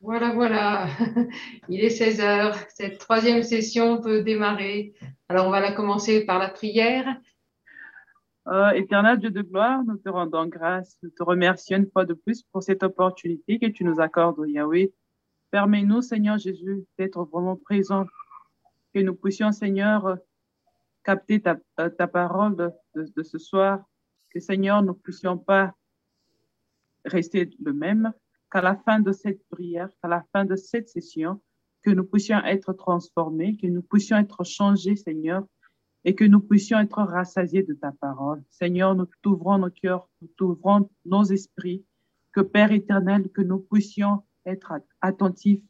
Voilà, voilà. Il est 16 heures. Cette troisième session peut démarrer. Alors, on va la commencer par la prière. Euh, éternel Dieu de gloire, nous te rendons grâce. Nous te remercions une fois de plus pour cette opportunité que tu nous accordes, Yahweh. Permets-nous, Seigneur Jésus, d'être vraiment présents, que nous puissions, Seigneur, capter ta, euh, parole de, de, ce soir, que, Seigneur, nous ne puissions pas rester le même, qu'à la fin de cette prière, qu'à la fin de cette session, que nous puissions être transformés, que nous puissions être changés, Seigneur, et que nous puissions être rassasiés de ta parole. Seigneur, nous t'ouvrons nos cœurs, nous t'ouvrons nos esprits, que Père éternel, que nous puissions être attentifs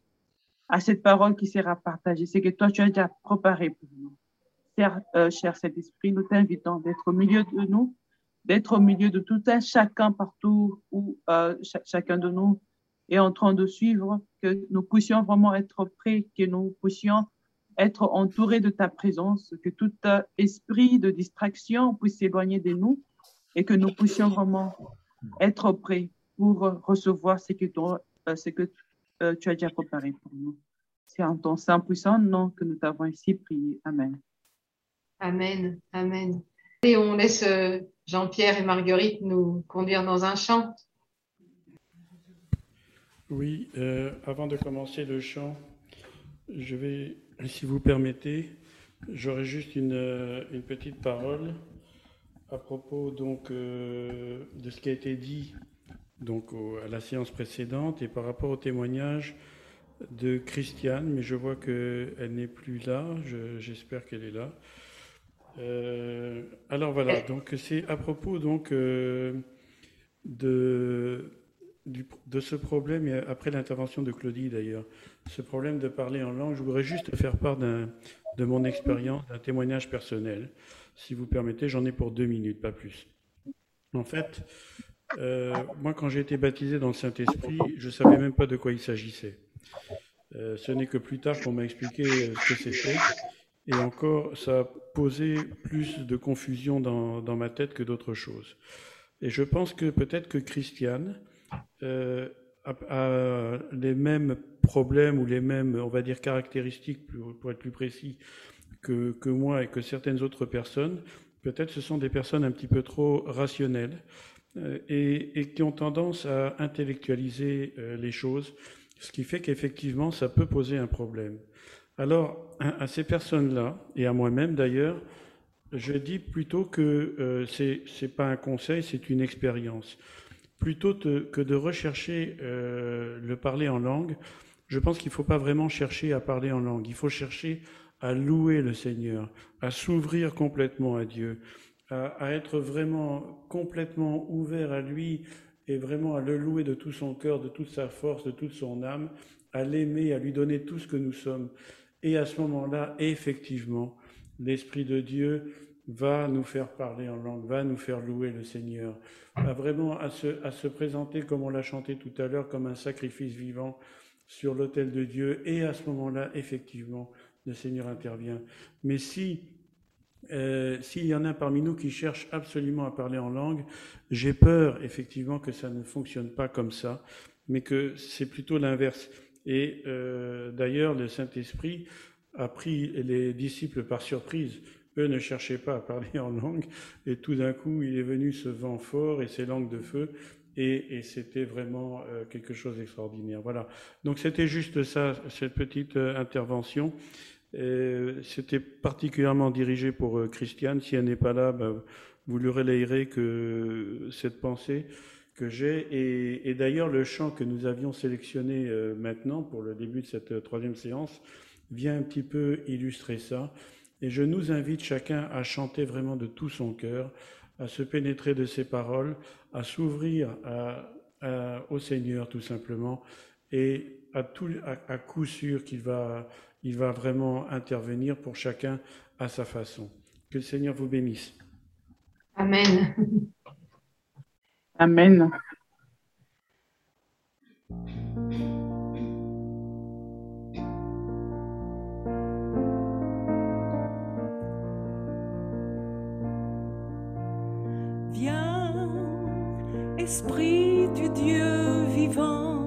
à cette parole qui sera partagée. C'est que toi, tu as déjà préparé pour nous. Cher, euh, cher Saint-Esprit, nous t'invitons d'être au milieu de nous, d'être au milieu de tout un chacun partout où euh, chacun de nous est en train de suivre, que nous puissions vraiment être prêts, que nous puissions être entourés de ta présence, que tout esprit de distraction puisse s'éloigner de nous et que nous puissions vraiment être prêts pour recevoir ce que, euh, euh, tu as déjà préparé pour nous. C'est en ton saint puissant nom que nous t'avons ici prié. Amen. Amen. Amen. Et on laisse euh, Jean-Pierre et Marguerite nous conduire dans un chant. Oui, avant de commencer le chant, je vais si vous permettez, j'aurais juste une, euh, une, petite parole à propos donc euh, de ce qui a été dit donc à la séance précédente et par rapport au témoignage de Christiane, mais je vois qu'elle n'est plus là. J'espère qu'elle est là. Euh, alors voilà, donc c'est à propos donc de de ce problème, et après l'intervention de Claudie d'ailleurs, ce problème de parler en langue, je voudrais juste faire part de mon expérience, d'un témoignage personnel. Si vous permettez, j'en ai pour deux minutes, pas plus. En fait, euh, moi quand j'ai été baptisé dans le Saint-Esprit, je ne savais même pas de quoi il s'agissait. Euh, ce n'est que plus tard qu'on m'a expliqué euh, ce que c'était. Et encore, ça a posé plus de confusion dans, dans ma tête que d'autres choses. Et je pense que peut-être que Christiane, euh, les mêmes problèmes ou les mêmes, on va dire, caractéristiques, pour, être plus précis, que, moi et que certaines autres personnes, peut-être ce sont des personnes un petit peu trop rationnelles euh, et, qui ont tendance à intellectualiser euh, les choses, ce qui fait qu'effectivement, ça peut poser un problème. Alors, à, ces personnes-là, et à moi-même d'ailleurs, je dis plutôt que euh, c'est c'est pas un conseil, c'est une expérience plutôt que de rechercher euh, le parler en langue, je pense qu'il ne faut pas vraiment chercher à parler en langue. Il faut chercher à louer le Seigneur, à s'ouvrir complètement à Dieu, à, être vraiment complètement ouvert à lui et vraiment à le louer de tout son cœur, de toute sa force, de toute son âme, à l'aimer, à lui donner tout ce que nous sommes. Et à ce moment-là, effectivement, l'Esprit de Dieu va nous faire parler en langue, va nous faire louer le Seigneur, va vraiment à se, à se présenter, comme on l'a chanté tout à l'heure, comme un sacrifice vivant sur l'autel de Dieu. Et à ce moment-là, effectivement, le Seigneur intervient. Mais si euh, s'il y en a parmi nous qui cherchent absolument à parler en langue, j'ai peur effectivement que ça ne fonctionne pas comme ça, mais que c'est plutôt l'inverse. Et euh, d'ailleurs, le Saint-Esprit a pris les disciples par surprise ne cherchaient pas à parler en langue, et tout d'un coup, il est venu ce vent fort et ces langues de feu, et, c'était vraiment euh, quelque chose d'extraordinaire. Voilà. Donc c'était juste ça, cette petite euh, intervention. C'était particulièrement dirigé pour euh, Christiane. Si elle n'est pas là, ben, vous lui relayerez que cette pensée que j'ai. Et, et d'ailleurs, le chant que nous avions sélectionné maintenant pour le début de cette troisième séance vient un petit peu illustrer ça. Et je nous invite chacun à chanter vraiment de tout son cœur, à se pénétrer de ses paroles, à s'ouvrir au Seigneur tout simplement, et à, tout, à, coup sûr qu'il va, il va vraiment intervenir pour chacun à sa façon. Que le Seigneur vous bénisse. Amen. Amen. Esprit du Dieu vivant,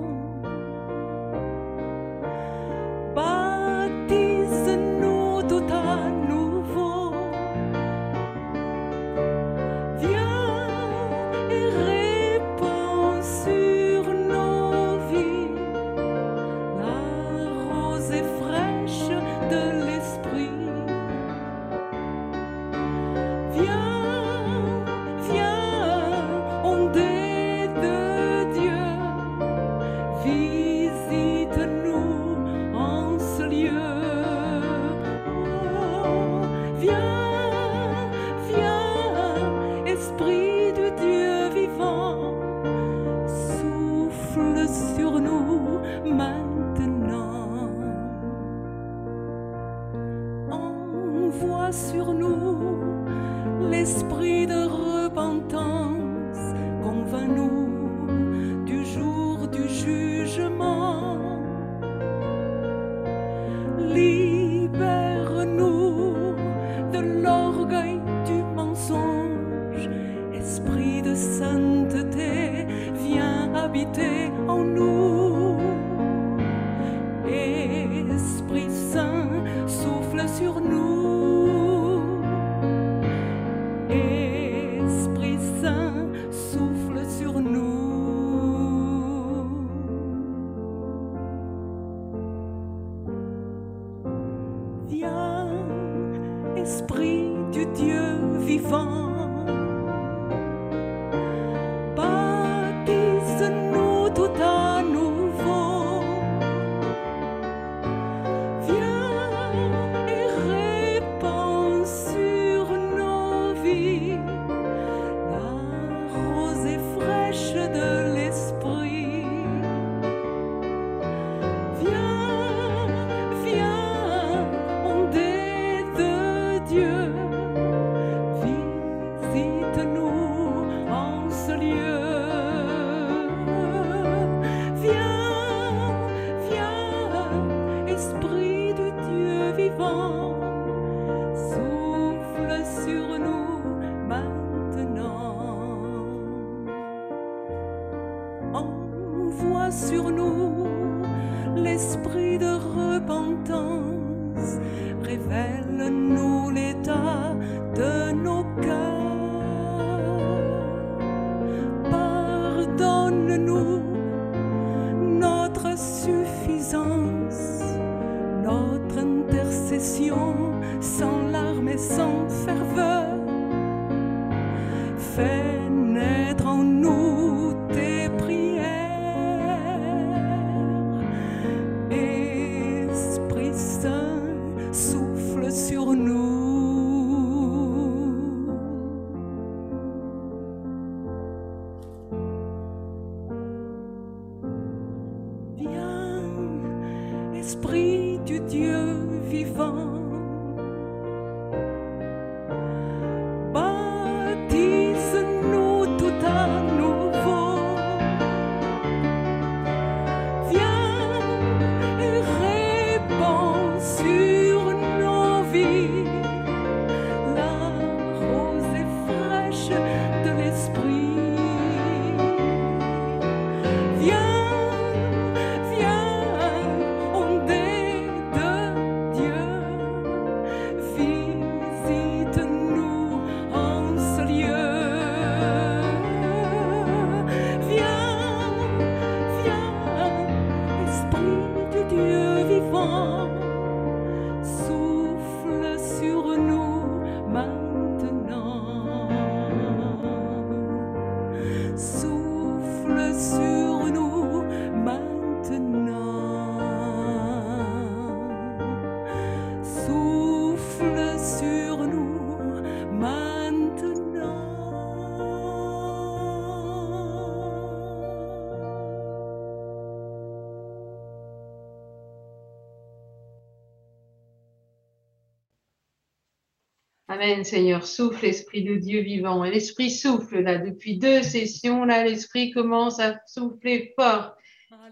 Amen, Seigneur. Souffle, Esprit de Dieu vivant. Et l'Esprit souffle là. Depuis deux sessions, là, l'Esprit commence à souffler fort.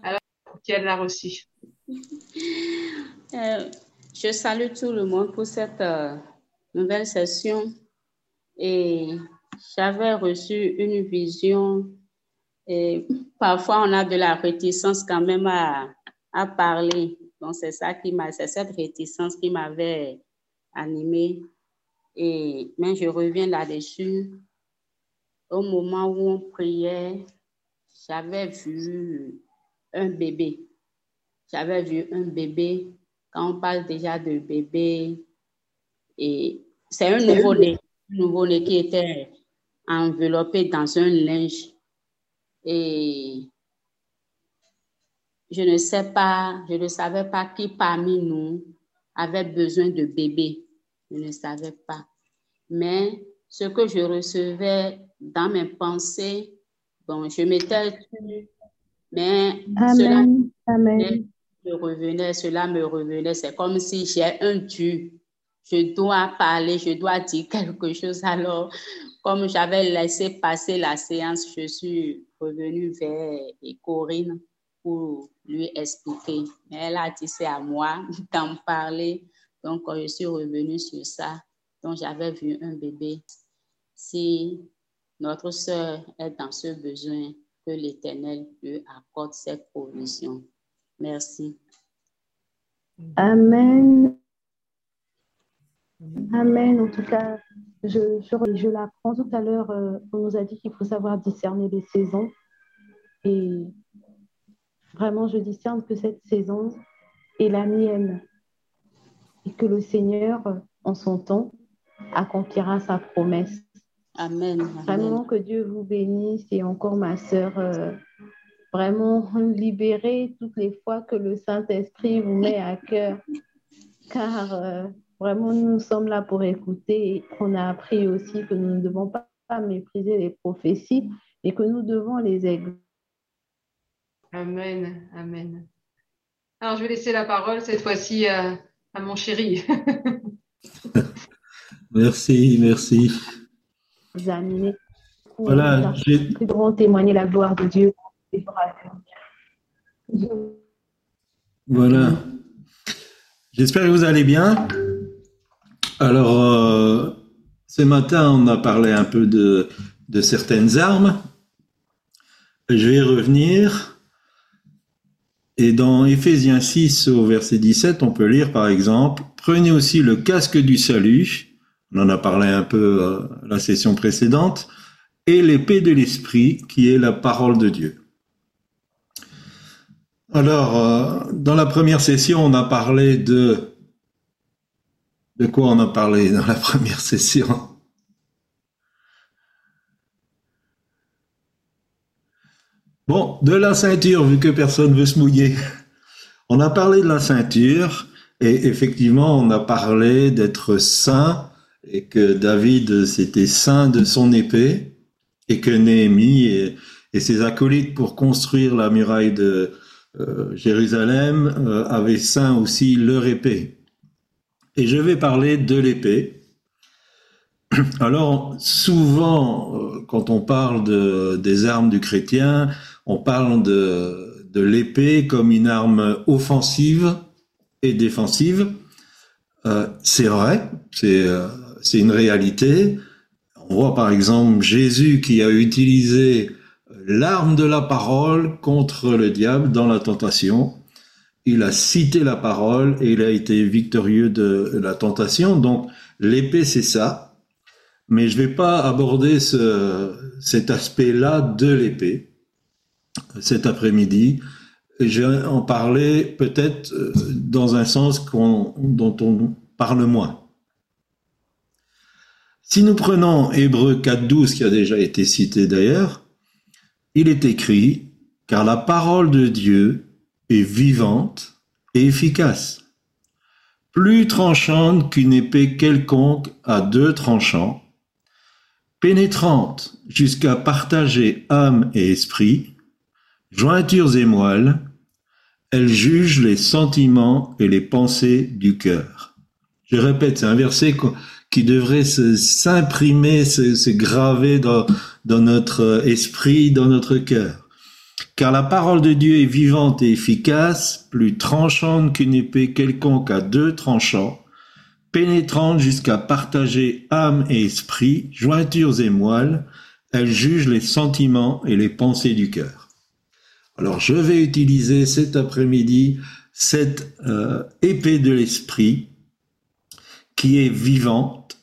Alors, qui a l'a reçu. Euh, je salue tout le monde pour cette euh, nouvelle session et j'avais reçu une vision et parfois on a de la réticence quand même à, à parler. Donc c'est ça qui m'a, c'est cette réticence qui m'avait animée et mais je reviens là-dessus. Au moment où on priait, j'avais vu un bébé. J'avais vu un bébé. Quand on parle déjà de bébé, c'est un nouveau-né, un nouveau-né qui était enveloppé dans un linge. Et je ne sais pas, je ne savais pas qui parmi nous avait besoin de bébé. Je ne savais pas. Mais ce que je recevais dans mes pensées, bon, je m'étais tue, mais cela. Amen. me revenait, cela me revenait. C'est comme si j'ai un dû. Je dois parler, je dois dire quelque chose. Alors, comme j'avais laissé passer la séance, je suis revenue vers Corinne pour lui expliquer. Mais elle a dit c'est à moi d'en parler. Donc, je suis revenue sur ça. Donc, j'avais vu un bébé. Si notre sœur est dans ce besoin, que l'Éternel lui accorde cette provision. Merci. Amen. Amen. En tout cas, je, je, je l'apprends tout à l'heure. euh, on nous a dit qu'il faut savoir discerner les saisons. Et vraiment, je discerne que cette saison est la mienne. Et que le Seigneur, en son temps, accomplira sa promesse. Amen. Vraiment que Dieu vous bénisse et encore ma sœur, euh, vraiment libérez toutes les fois que le Saint-Esprit vous met à cœur, car euh, vraiment nous sommes là pour écouter et on a appris aussi que nous ne devons pas mépriser les prophéties et que nous devons les aider. Amen, amen. Alors je vais laisser la parole cette fois-ci à, à mon chéri. merci, merci. Voilà, j'ai- Nous devrons témoigner la gloire de Dieu. Voilà. J'espère que vous allez bien. Alors, euh, ce matin, on a parlé un peu de, de certaines armes. Je vais y revenir. Et dans Éphésiens 6 au verset 17, on peut lire par exemple, Prenez aussi le casque du salut, on en a parlé un peu euh, la session précédente, et l'épée de l'esprit qui est la parole de Dieu. Alors, euh, dans la première session, on a parlé de... De quoi on a parlé dans la première session? Bon, de la ceinture, vu que personne veut se mouiller. On a parlé de la ceinture, et effectivement, on a parlé d'être saint, et que David s'était saint de son épée, et que Néhémie et, ses acolytes pour construire la muraille de, euh, Jérusalem euh, avait saint aussi leur épée. Et je vais parler de l'épée. Alors, souvent, euh, quand on parle de, des armes du chrétien, on parle de, de l'épée comme une arme offensive et défensive. Euh, c'est vrai, c'est euh, une réalité. On voit par exemple Jésus qui a utilisé l'arme de la parole contre le diable dans la tentation. Il a cité la parole et il a été victorieux de la tentation. Donc l'épée, c'est ça. Mais je vais pas aborder ce, cet aspect-là de l'épée cet après-midi. Je vais en parler peut-être euh, dans un sens dont on parle moins. Si nous prenons Hébreu 4.12, qui a déjà été cité d'ailleurs, il est écrit, car la parole de Dieu est vivante et efficace, plus tranchante qu'une épée quelconque à deux tranchants, pénétrante jusqu'à partager âme et esprit, jointures et moelles, elle juge les sentiments et les pensées du cœur. Je répète, c'est un verset qui devrait s'imprimer, se, graver dans, dans notre esprit, dans notre cœur. Car la parole de Dieu est vivante et efficace, plus tranchante qu'une épée quelconque à deux tranchants, pénétrante jusqu'à partager âme et esprit, jointures et moelles, elle juge les sentiments et les pensées du cœur. Alors je vais utiliser cet après-midi cette euh, épée de l'esprit qui est vivante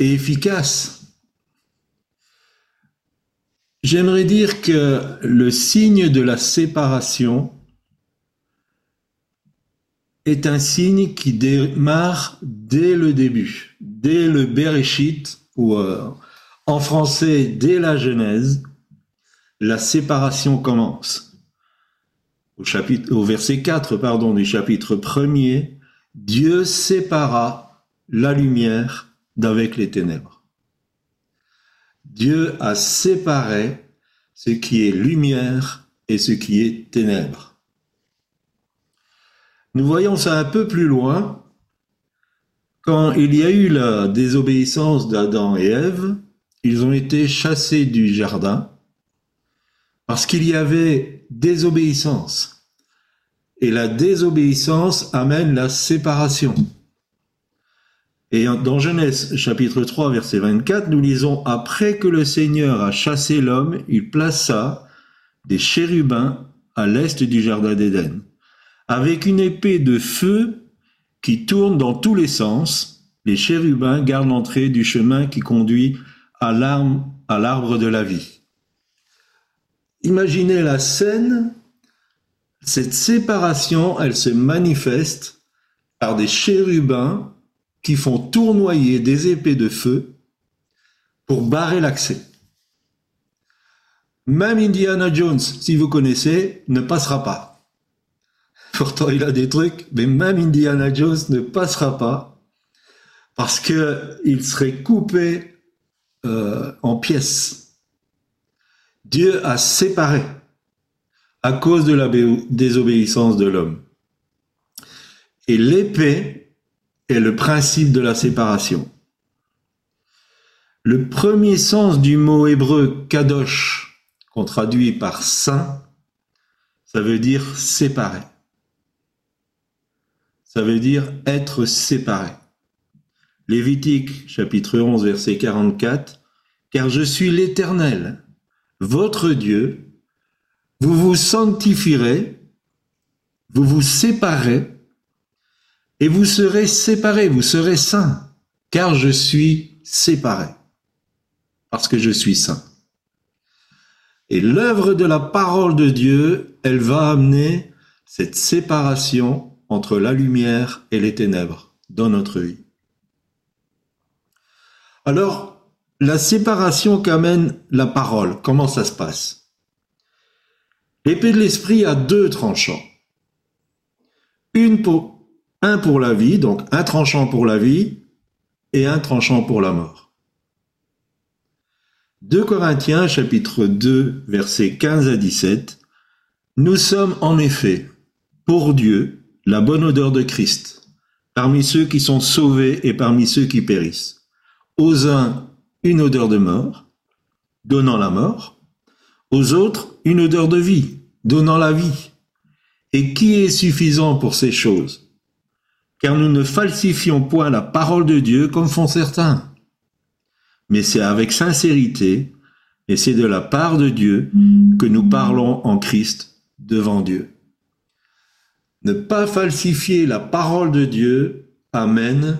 et efficace. J'aimerais dire que le signe de la séparation est un signe qui démarre dès le début, dès le Bereshit, ou euh, en français dès la Genèse, la séparation commence. Au, verset 4 pardon, du chapitre 1er, Dieu sépara la lumière d'avec les ténèbres. Dieu a séparé ce qui est lumière et ce qui est ténèbres. Nous voyons ça un peu plus loin. Quand il y a eu la désobéissance d'Adam et Ève, ils ont été chassés du jardin parce qu'il y avait désobéissance. Et la désobéissance amène la séparation. Et dans Genèse chapitre 3 verset 24, nous lisons Après que le Seigneur a chassé l'homme, il plaça des chérubins à l'est du jardin d'Éden, avec une épée de feu qui tourne dans tous les sens. Les chérubins gardent l'entrée du chemin qui conduit à l'arbre de la vie. Imaginez la scène, cette séparation, elle se manifeste par des chérubins qui font tournoyer des épées de feu pour barrer l'accès. Même Indiana Jones, si vous connaissez, ne passera pas. Pourtant, il a des trucs, mais même Indiana Jones ne passera pas parce que il serait coupé euh, en pièces. Dieu a séparé à cause de la désobéissance de l'homme. Et l'épée est le principe de la séparation. Le premier sens du mot hébreu kadosh qu'on traduit par saint, ça veut dire séparé. Ça veut dire être séparé. Lévitique chapitre 11 verset 44, car je suis l'Éternel, votre Dieu, vous vous sanctifierez, vous vous séparez, et vous serez séparés, vous serez saints, car je suis séparé, parce que je suis saint. Et l'œuvre de la parole de Dieu, elle va amener cette séparation entre la lumière et les ténèbres dans notre vie. Alors, la séparation qu'amène la parole, comment ça se passe? L'épée de l'esprit a deux tranchants. Un pour la vie, donc un tranchant pour la vie et un tranchant pour la mort. 2 Corinthiens chapitre 2 versets 15 à 17. Nous sommes en effet, pour Dieu, la bonne odeur de Christ, parmi ceux qui sont sauvés et parmi ceux qui périssent. Aux uns, une odeur de mort, donnant la mort. Aux autres, une odeur de vie, donnant la vie. Et qui est suffisant pour ces choses? Car nous ne falsifions point la parole de Dieu comme font certains mais c'est avec sincérité et c'est de la part de Dieu que nous parlons en Christ devant Dieu. Ne pas falsifier la parole de Dieu amène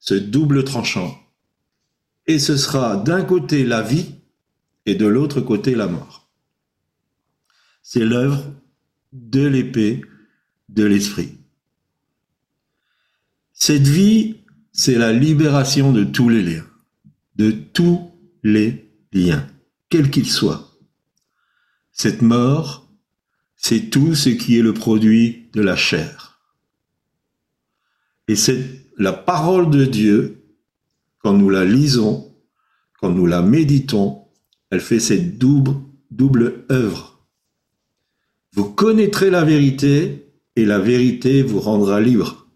ce double tranchant. Et ce sera d'un côté la vie et de l'autre côté la mort. C'est l'œuvre de l'épée de l'esprit. Cette vie, c'est la libération de tous les liens de tous les liens, quels qu'ils soient. Cette mort, c'est tout ce qui est le produit de la chair. Et c'est la parole de Dieu, quand nous la lisons, quand nous la méditons, elle fait cette double, double œuvre. Vous connaîtrez la vérité et la vérité vous rendra libre.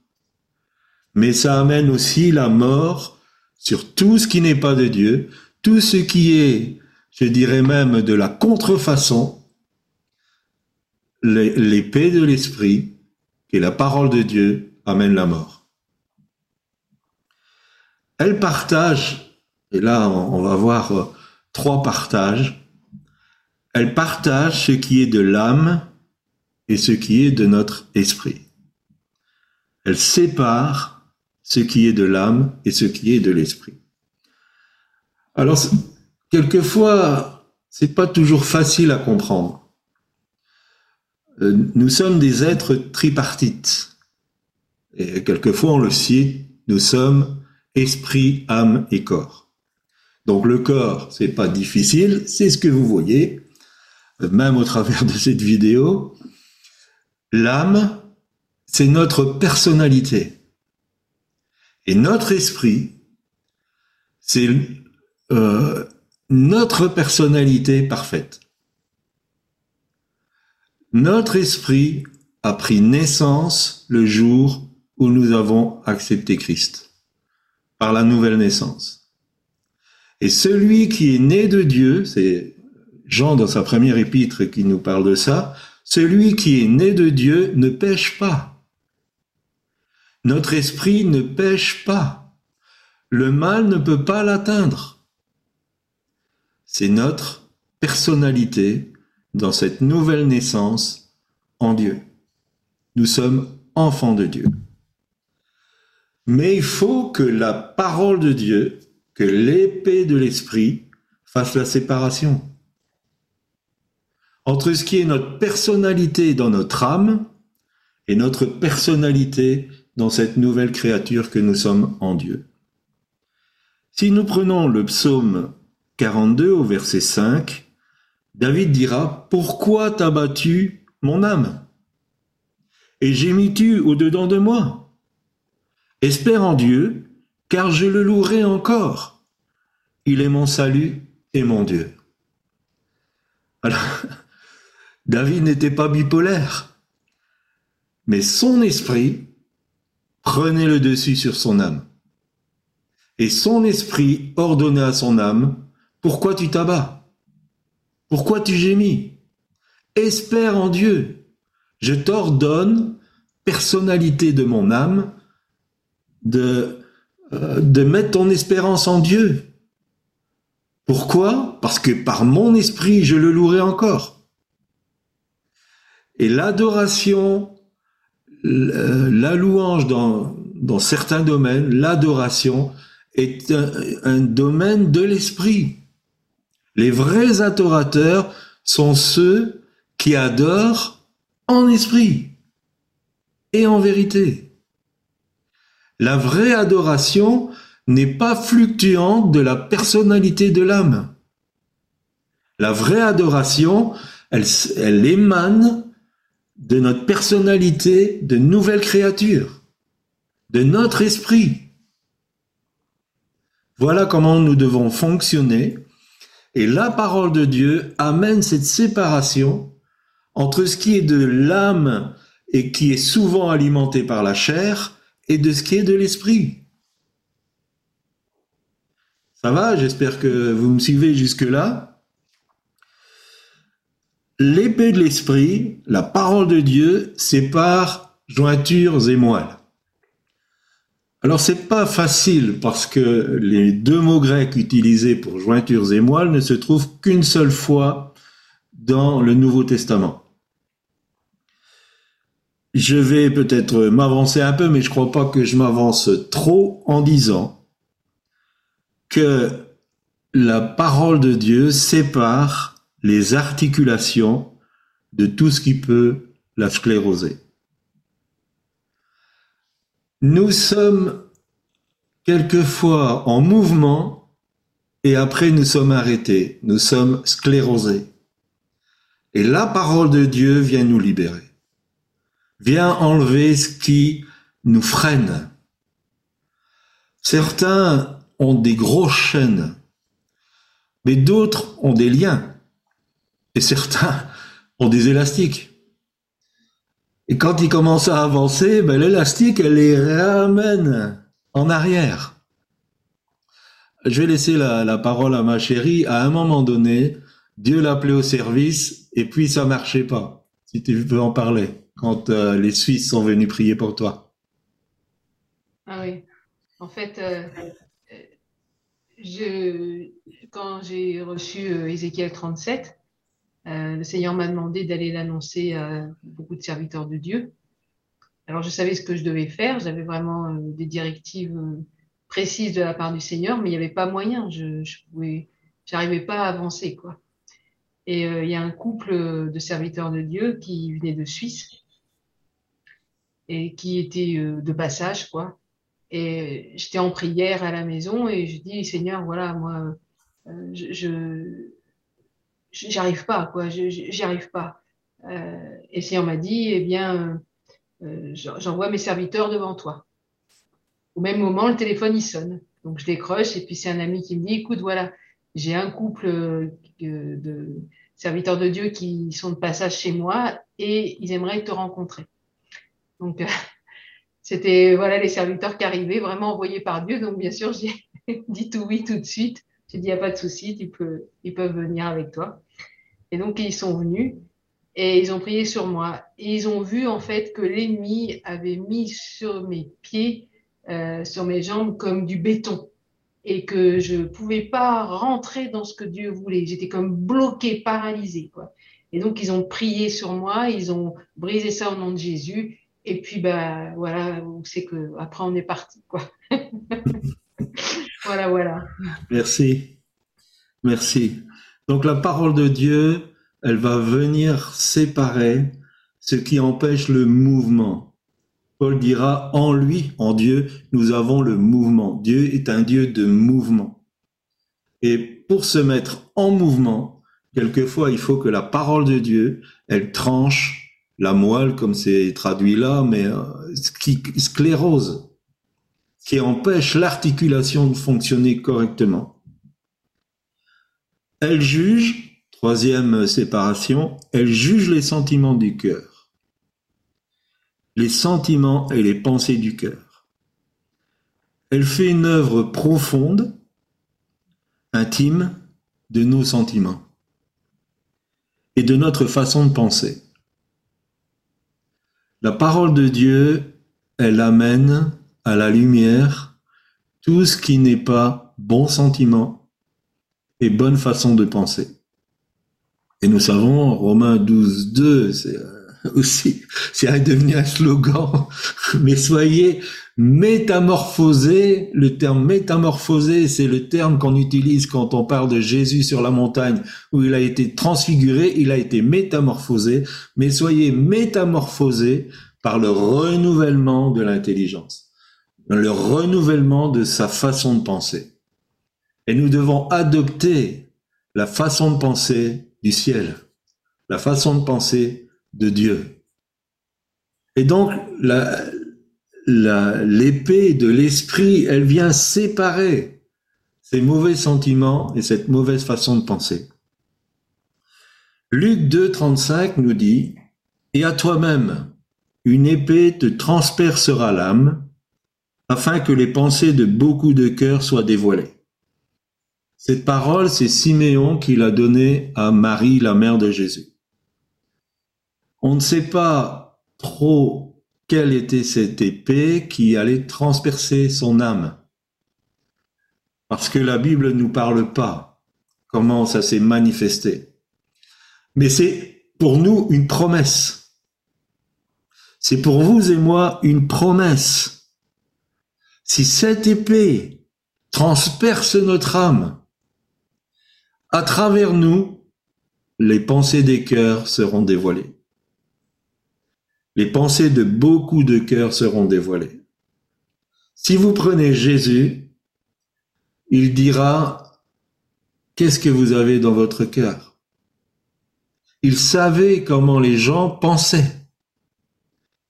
Mais ça amène aussi la mort sur tout ce qui n'est pas de Dieu, tout ce qui est, je dirais même, de la contrefaçon, l'épée de l'esprit, est la parole de Dieu, amène la mort. Elle partage, et là on va voir euh, trois partages, elle partage ce qui est de l'âme et ce qui est de notre esprit. Elle sépare ce qui est de l'âme et ce qui est de l'esprit. Alors, quelquefois, c'est pas toujours facile à comprendre. Euh, nous sommes des êtres tripartites. Et quelquefois, on le cite, nous sommes esprit, âme et corps. Donc le corps, c'est pas difficile, c'est ce que vous voyez, même au travers de cette vidéo. L'âme, c'est notre personnalité. Et notre esprit, c'est euh, notre personnalité parfaite. Notre esprit a pris naissance le jour où nous avons accepté Christ, par la nouvelle naissance. Et celui qui est né de Dieu, c'est Jean dans sa première épître qui nous parle de ça, celui qui est né de Dieu ne pêche pas. Notre esprit ne pêche pas. Le mal ne peut pas l'atteindre. C'est notre personnalité dans cette nouvelle naissance en Dieu. Nous sommes enfants de Dieu. Mais il faut que la parole de Dieu, que l'épée de l'esprit fasse la séparation entre ce qui est notre personnalité dans notre âme et notre personnalité dans cette nouvelle créature que nous sommes en Dieu. Si nous prenons le psaume 42 au verset 5, David dira, Pourquoi t'as battu mon âme? Et gémis-tu au-dedans de moi? Espère en Dieu, car je le louerai encore. Il est mon salut et mon Dieu. Alors, David n'était pas bipolaire, mais son esprit prenait le dessus sur son âme. Et son esprit ordonnait à son âme, pourquoi tu t'abats? Pourquoi tu gémis? Espère en Dieu. Je t'ordonne, personnalité de mon âme, de, euh, de mettre ton espérance en Dieu. Pourquoi? Parce que par mon esprit, je le louerai encore. Et l'adoration, la louange dans, certains domaines, l'adoration est un domaine de l'esprit. Les vrais adorateurs sont ceux qui adorent en esprit et en vérité. La vraie adoration n'est pas fluctuante de la personnalité de l'âme. La vraie adoration, elle, émane de notre personnalité de nouvelle créature, de notre esprit. Voilà comment nous devons fonctionner. Et la parole de Dieu amène cette séparation entre ce qui est de l'âme et qui est souvent alimenté par la chair et de ce qui est de l'esprit. Ça va J'espère que vous me suivez jusque-là. L'épée de l'esprit, la parole de Dieu, sépare jointures et moelles. Alors c'est pas facile parce que les deux mots grecs utilisés pour jointures et moelles ne se trouvent qu'une seule fois dans le Nouveau Testament. Je vais peut-être m'avancer un peu, mais je crois pas que je m'avance trop en disant que la parole de Dieu sépare les articulations de tout ce qui peut la scléroser. Nous sommes quelquefois en mouvement et après nous sommes arrêtés, nous sommes sclérosés. Et la parole de Dieu vient nous libérer, vient enlever ce qui nous freine. Certains ont des grosses chaînes, mais d'autres ont des liens, et certains ont des élastiques. Et quand ils commencent à avancer, ben, l'élastique, elle les ramène en arrière. Je vais laisser la, la, parole à ma chérie. À un moment donné, Dieu l'appelait au service et puis ça marchait pas. Si tu veux en parler, quand euh, les Suisses sont venus prier pour toi. Ah oui. En fait, euh, je, quand j'ai reçu euh, Ézéchiel 37, euh, le Seigneur m'a demandé d'aller l'annoncer à beaucoup de serviteurs de Dieu. Alors je savais ce que je devais faire, j'avais vraiment euh, des directives euh, précises de la part du Seigneur, mais il n'y avait pas moyen, je, j'arrivais pas à avancer quoi. Et euh, il y a un couple de serviteurs de Dieu qui venait de Suisse et qui était euh, de passage quoi. Et j'étais en prière à la maison et je dis Seigneur voilà moi euh, je, j'arrive pas quoi j'y arrive pas. Euh, et Seigneur m'a dit eh bien j'envoie mes serviteurs devant toi. Au même moment le téléphone il sonne. Donc je décroche et puis c'est un ami qui me dit écoute voilà j'ai un couple de serviteurs de Dieu qui sont de passage chez moi et ils aimeraient te rencontrer donc c'était voilà les serviteurs qui arrivaient vraiment envoyés par Dieu donc bien sûr j'ai dit tout oui tout de suite j'ai dit, il n'y a pas de souci, tu peux, ils peuvent venir avec toi. Et donc, ils sont venus et ils ont prié sur moi. Et ils ont vu, en fait, que l'ennemi avait mis sur mes pieds, euh, sur mes jambes, comme du béton. Et que je ne pouvais pas rentrer dans ce que Dieu voulait. J'étais comme bloquée, paralysée, quoi. Et donc, ils ont prié sur moi, ils ont brisé ça au nom de Jésus. Et puis, bah, voilà, c'est que après, on est parti, quoi. Voilà, voilà. Merci. Merci. Donc la parole de Dieu, elle va venir séparer ce qui empêche le mouvement. Paul dira, en lui, en Dieu, nous avons le mouvement. Dieu est un Dieu de mouvement. Et pour se mettre en mouvement, quelquefois, il faut que la parole de Dieu, elle tranche la moelle, comme c'est traduit là, mais euh, ce qui sclérose, qui empêche l'articulation de fonctionner correctement. Elle juge, troisième séparation, elle juge les sentiments du cœur. Les sentiments et les pensées du cœur. Elle fait une œuvre profonde, intime, de nos sentiments et de notre façon de penser. La parole de Dieu, elle amène à la lumière tout ce qui n'est pas bon sentiment et bonne façon de penser. Et nous savons, Romains 12, 2, c'est euh, aussi, c'est devenu un slogan, mais soyez métamorphosés. Le terme métamorphosé, c'est le terme qu'on utilise quand on parle de Jésus sur la montagne, où il a été transfiguré, il a été métamorphosé, mais soyez métamorphosés par le renouvellement de l'intelligence le renouvellement de sa façon de penser. Et nous devons adopter la façon de penser du ciel, la façon de penser de Dieu. Et donc, l'épée de l'esprit, elle vient séparer ces mauvais sentiments et cette mauvaise façon de penser. Luc 2, 35 nous dit, Et à toi-même, une épée te transpercera l'âme, afin que les pensées de beaucoup de cœurs soient dévoilées. Cette parole, c'est Siméon qui l'a donnée à Marie, la mère de Jésus. On ne sait pas trop quelle était cette épée qui allait transpercer son âme. Parce que la Bible ne nous parle pas comment ça s'est manifesté. Mais c'est pour nous une promesse. C'est pour vous et moi une promesse si cette épée transperce notre âme, à travers nous, les pensées des cœurs seront dévoilées. Les pensées de beaucoup de cœurs seront dévoilées. Si vous prenez Jésus, il dira, qu'est-ce que vous avez dans votre cœur? Il savait comment les gens pensaient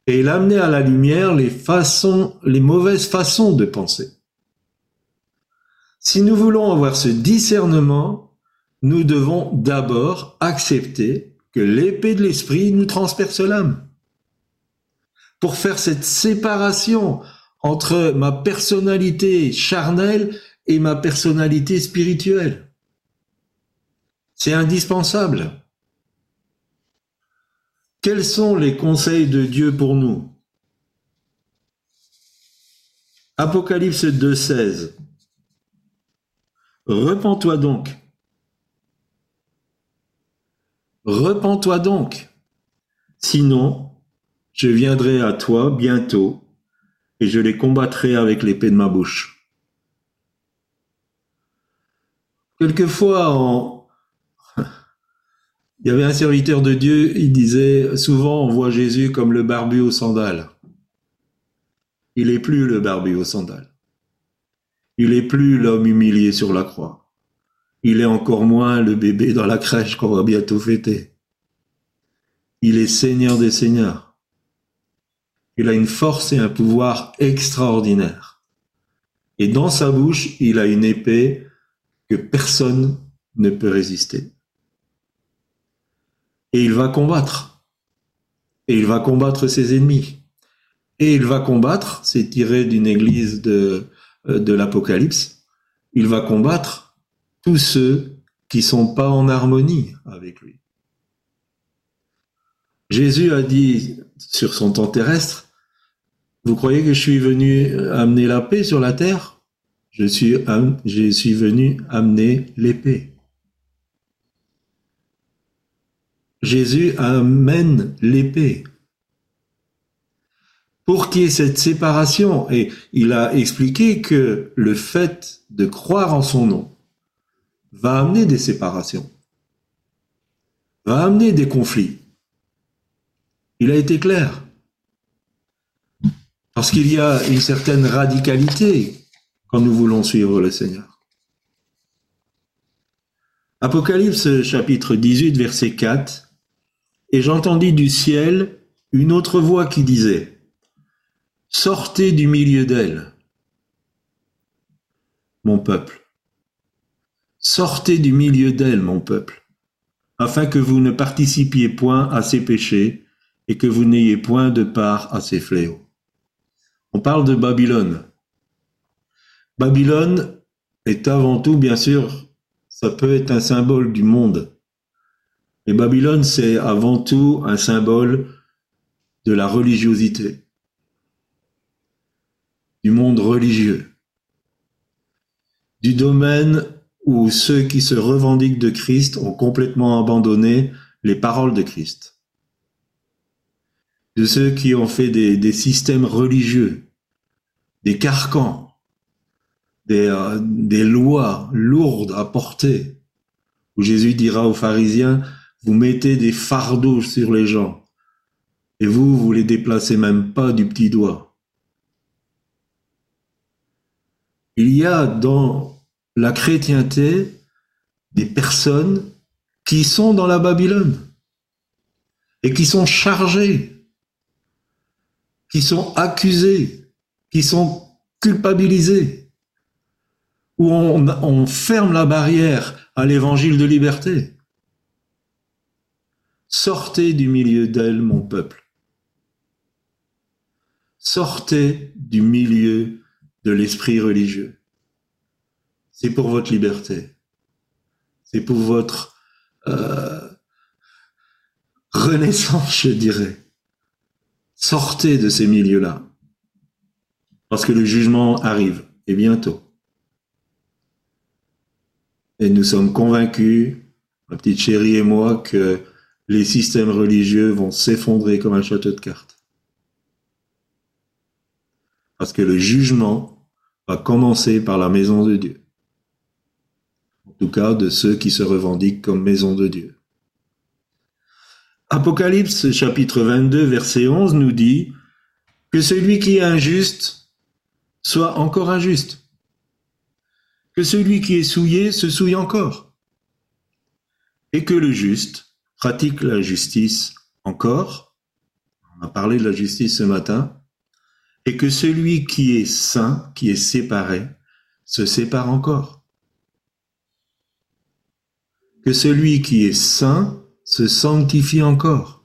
et il amenait à la lumière les mauvaises façons de penser. Si nous voulons avoir ce discernement, nous devons d'abord accepter que l'épée de l'esprit nous transperce l'âme. Pour faire cette séparation entre ma personnalité charnelle et ma personnalité spirituelle. C'est indispensable. Quels sont les conseils de Dieu pour nous? Apocalypse 2.16 Repends-toi donc. Repends-toi donc. Sinon, je viendrai à toi bientôt et je les combattrai avec l'épée de ma bouche. Quelquefois, il y avait un serviteur de Dieu, il disait, souvent on voit Jésus comme le barbu aux sandales. Il n'est plus le barbu aux sandales. Il n'est plus l'homme humilié sur la croix. Il est encore moins le bébé dans la crèche qu'on va bientôt fêter. Il est Seigneur des Seigneurs. Il a une force et un pouvoir extraordinaires. Et dans sa bouche, il a une épée que personne ne peut résister et il va combattre. Et il va combattre ses ennemis. Et il va combattre, c'est tiré d'une église de, euh, de l'Apocalypse, il va combattre tous ceux qui sont pas en harmonie avec lui. Jésus a dit sur son temps terrestre, vous croyez que je suis venu amener la paix sur la terre? Je suis, je suis venu amener l'épée. Jésus amène l'épée. Pour qu'il y ait cette séparation, et il a expliqué que le fait de croire en son nom va amener des séparations, va amener des conflits. Il a été clair. Parce qu'il y a une certaine radicalité quand nous voulons suivre le Seigneur. Apocalypse chapitre 18 verset 4. Et j'entendis du ciel une autre voix qui disait, Sortez du milieu d'elle, mon peuple. Sortez du milieu d'elle, mon peuple, afin que vous ne participiez point à ses péchés et que vous n'ayez point de part à ses fléaux. On parle de Babylone. Babylone est avant tout, bien sûr, ça peut être un symbole du monde. Et Babylone, c'est avant tout un symbole de la religiosité, du monde religieux, du domaine où ceux qui se revendiquent de Christ ont complètement abandonné les paroles de Christ, de ceux qui ont fait des, systèmes religieux, des carcans, des, euh, des lois lourdes à porter, où Jésus dira aux pharisiens, vous mettez des fardeaux sur les gens, et vous, vous les déplacez même pas du petit doigt. Il y a dans la chrétienté des personnes qui sont dans la Babylone et qui sont chargées, qui sont accusées, qui sont culpabilisées, où on, on ferme la barrière à l'évangile de liberté. Sortez du milieu d'elle, mon peuple. Sortez du milieu de l'esprit religieux. C'est pour votre liberté. C'est pour votre euh, renaissance, je dirais. Sortez de ces milieux-là. Parce que le jugement arrive, et bientôt. Et nous sommes convaincus, ma petite chérie et moi, que les systèmes religieux vont s'effondrer comme un château de cartes. Parce que le jugement va commencer par la maison de Dieu. En tout cas, de ceux qui se revendiquent comme maison de Dieu. Apocalypse chapitre 22 verset 11 nous dit que celui qui est injuste soit encore injuste. Que celui qui est souillé se souille encore. Et que le juste pratique la justice encore. On a parlé de la justice ce matin et que celui qui est saint, qui est séparé, se sépare encore. Que celui qui est saint se sanctifie encore.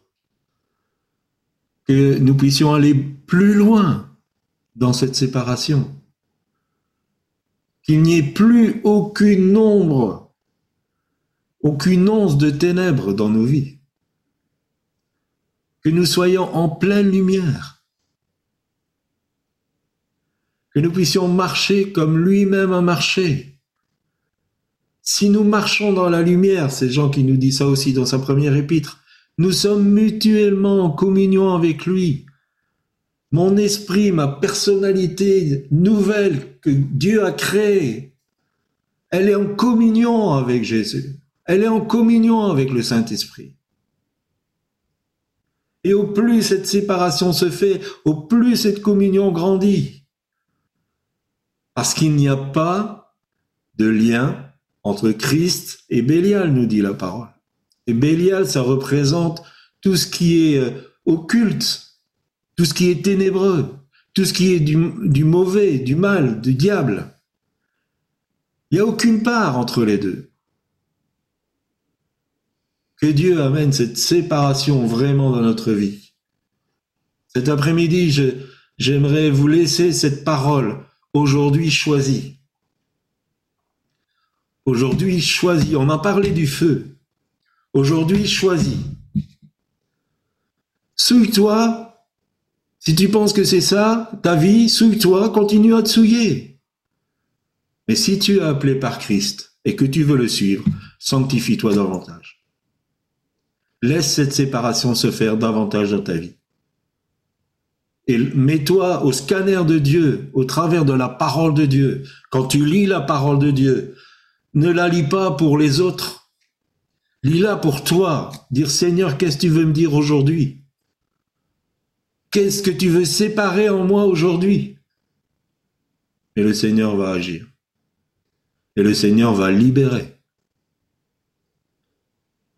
Que nous puissions aller plus loin dans cette séparation. Qu'il n'y ait plus aucune ombre, aucune once de ténèbres dans nos vies. Que nous soyons en pleine lumière que nous puissions marcher comme lui-même a marché. Si nous marchons dans la lumière, c'est Jean qui nous dit ça aussi dans sa première épître, nous sommes mutuellement en communion avec lui. Mon esprit, ma personnalité nouvelle que Dieu a créée, elle est en communion avec Jésus. Elle est en communion avec le Saint-Esprit. Et au plus cette séparation se fait, au plus cette communion grandit. Parce qu'il n'y a pas de lien entre Christ et Bélial, nous dit la parole. Et Bélial, ça représente tout ce qui est euh, occulte, tout ce qui est ténébreux, tout ce qui est du, mauvais, du mal, du diable. Il n'y a aucune part entre les deux. Que Dieu amène cette séparation vraiment dans notre vie. Cet après-midi, j'aimerais vous laisser cette parole aujourd'hui choisi. Aujourd'hui choisi. On a parlé du feu. Aujourd'hui choisi. Souille-toi. Si tu penses que c'est ça, ta vie, souille-toi, continue à te souiller. Mais si tu es appelé par Christ et que tu veux le suivre, sanctifie-toi davantage. Laisse cette séparation se faire davantage dans ta vie et mets-toi au scanner de Dieu, au travers de la parole de Dieu. Quand tu lis la parole de Dieu, ne la lis pas pour les autres. Lis-la pour toi. Dire Seigneur, qu'est-ce que tu veux me dire aujourd'hui? Qu'est-ce que tu veux séparer en moi aujourd'hui? Et le Seigneur va agir. Et le Seigneur va libérer.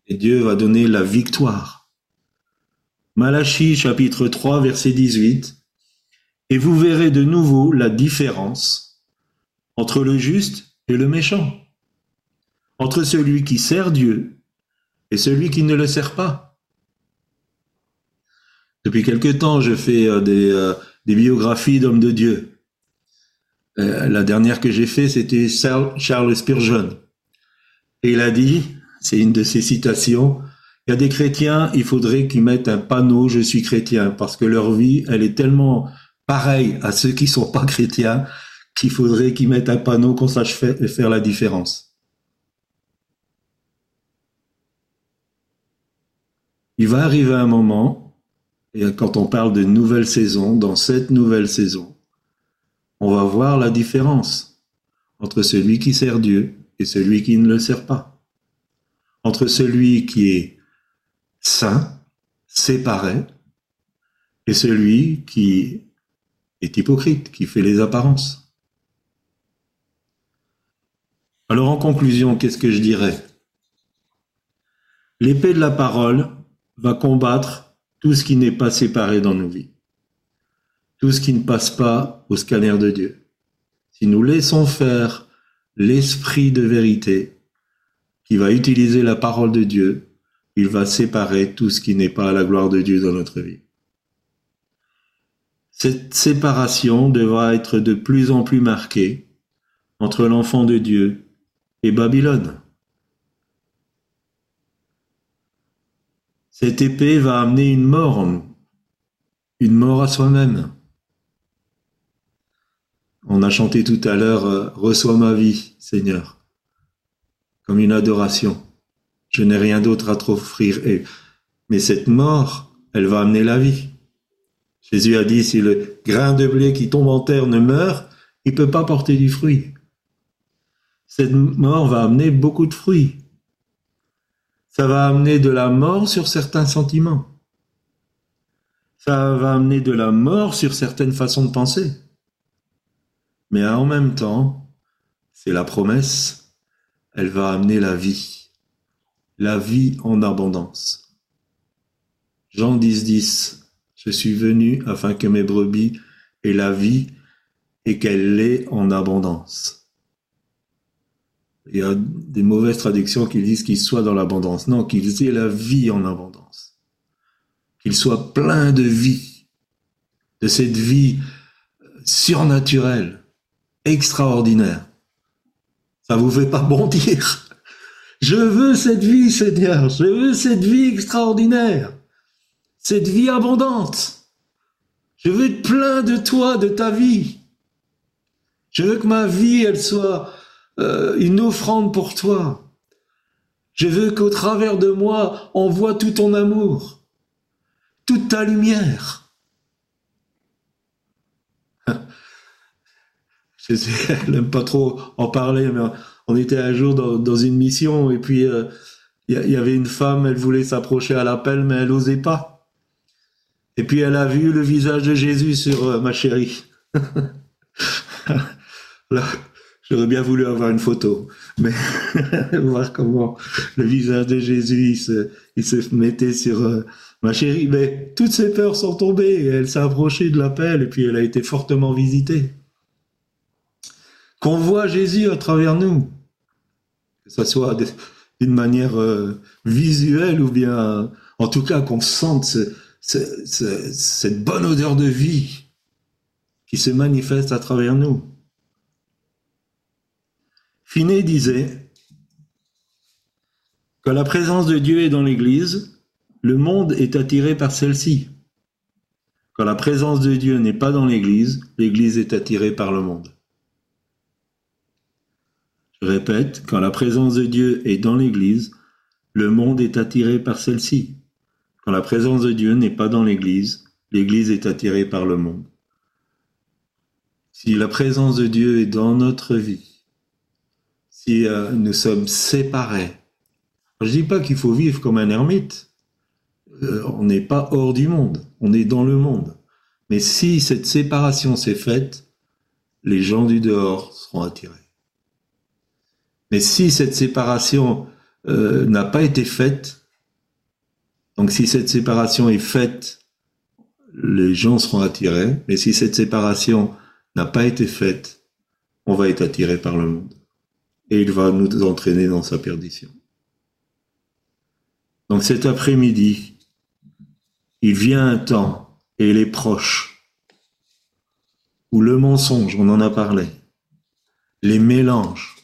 Et Dieu va donner la victoire. Malachie chapitre 3 verset 18. Et vous verrez de nouveau la différence entre le juste et le méchant, entre celui qui sert Dieu et celui qui ne le sert pas. Depuis quelque temps, je fais euh, des, euh, des biographies d'hommes de Dieu. Euh, la dernière que j'ai fait, c'était Charles Spurgeon. Et il a dit, c'est une de ses citations, il y a des chrétiens, il faudrait qu'ils mettent un panneau je suis chrétien parce que leur vie, elle est tellement pareille à ceux qui sont pas chrétiens qu'il faudrait qu'ils mettent un panneau qu'on sache faire la différence. Il va arriver un moment, et quand on parle de nouvelle saison, dans cette nouvelle saison, on va voir la différence entre celui qui sert Dieu et celui qui ne le sert pas. Entre celui qui est saint, séparé, et celui qui est hypocrite, qui fait les apparences. Alors en conclusion, qu'est-ce que je dirais? L'épée de la parole va combattre tout ce qui n'est pas séparé dans nos vies, tout ce qui ne passe pas au scanner de Dieu. Si nous laissons faire l'esprit de vérité qui va utiliser la parole de Dieu, il va séparer tout ce qui n'est pas à la gloire de Dieu dans notre vie. Cette séparation devra être de plus en plus marquée entre l'enfant de Dieu et Babylone. Cette épée va amener une mort une mort à soi-même. On a chanté tout à l'heure euh, Reçois ma vie, Seigneur, comme une adoration. Je n'ai rien d'autre à t'offrir. Mais cette mort, elle va amener la vie. Jésus a dit, si le grain de blé qui tombe en terre ne meurt, il ne peut pas porter du fruit. Cette mort va amener beaucoup de fruits ça va amener de la mort sur certains sentiments. Ça va amener de la mort sur certaines façons de penser. Mais en même temps, c'est la promesse, elle va amener la vie. La vie en abondance. Jean 10, 10. Je suis venu afin que mes brebis aient la vie et qu'elle l'ait en abondance. Il y a des mauvaises traductions qui disent qu'ils soient dans l'abondance. Non, qu'ils aient la vie en abondance. Qu'ils soient pleins de vie, de cette vie surnaturelle, extraordinaire. Ça vous fait pas bondir. Je veux cette vie, Seigneur. Je veux cette vie extraordinaire. Cette vie abondante. Je veux être plein de toi, de ta vie. Je veux que ma vie, elle soit euh, une offrande pour toi. Je veux qu'au travers de moi, on voit tout ton amour, toute ta lumière. Je n'aime pas trop en parler, mais on était un jour dans, une mission et puis euh, il y, avait une femme, elle voulait s'approcher à l'appel, mais elle n'osait pas. Et puis elle a vu le visage de Jésus sur euh, ma chérie. Là, J'aurais bien voulu avoir une photo, mais voir comment le visage de Jésus il se, mettait sur euh, ma chérie. Mais toutes ses peurs sont tombées. elle s'est approchée de l'appel et puis elle a été fortement visitée. Qu'on voit Jésus à travers nous, que ce soit d'une manière euh, visuelle ou bien, en tout cas, qu'on sente cette bonne odeur de vie qui se manifeste à travers nous. Disait, Quand la présence de Dieu est dans l'Église, le monde est attiré par celle-ci. Quand la présence de Dieu n'est pas dans l'Église, l'Église est attirée par le monde. Je répète, quand la présence de Dieu est dans l'Église, le monde est attiré par celle-ci. Quand la présence de Dieu n'est pas dans l'Église, l'Église est attirée par le monde. Si la présence de Dieu est dans notre vie, euh, nous sommes séparés. Je ne dis pas qu'il faut vivre comme un ermite. Euh, on n'est pas hors du monde, on est dans le monde. Mais si cette séparation s'est faite, les gens du dehors seront attirés. Mais si cette séparation euh, n'a pas été faite, donc si cette séparation est faite, les gens seront attirés. Mais si cette séparation n'a pas été faite, on va être attiré par le monde. Et il va nous entraîner dans sa perdition. Donc cet après-midi, il vient un temps, et il est proche, où le mensonge, on en a parlé, les mélanges,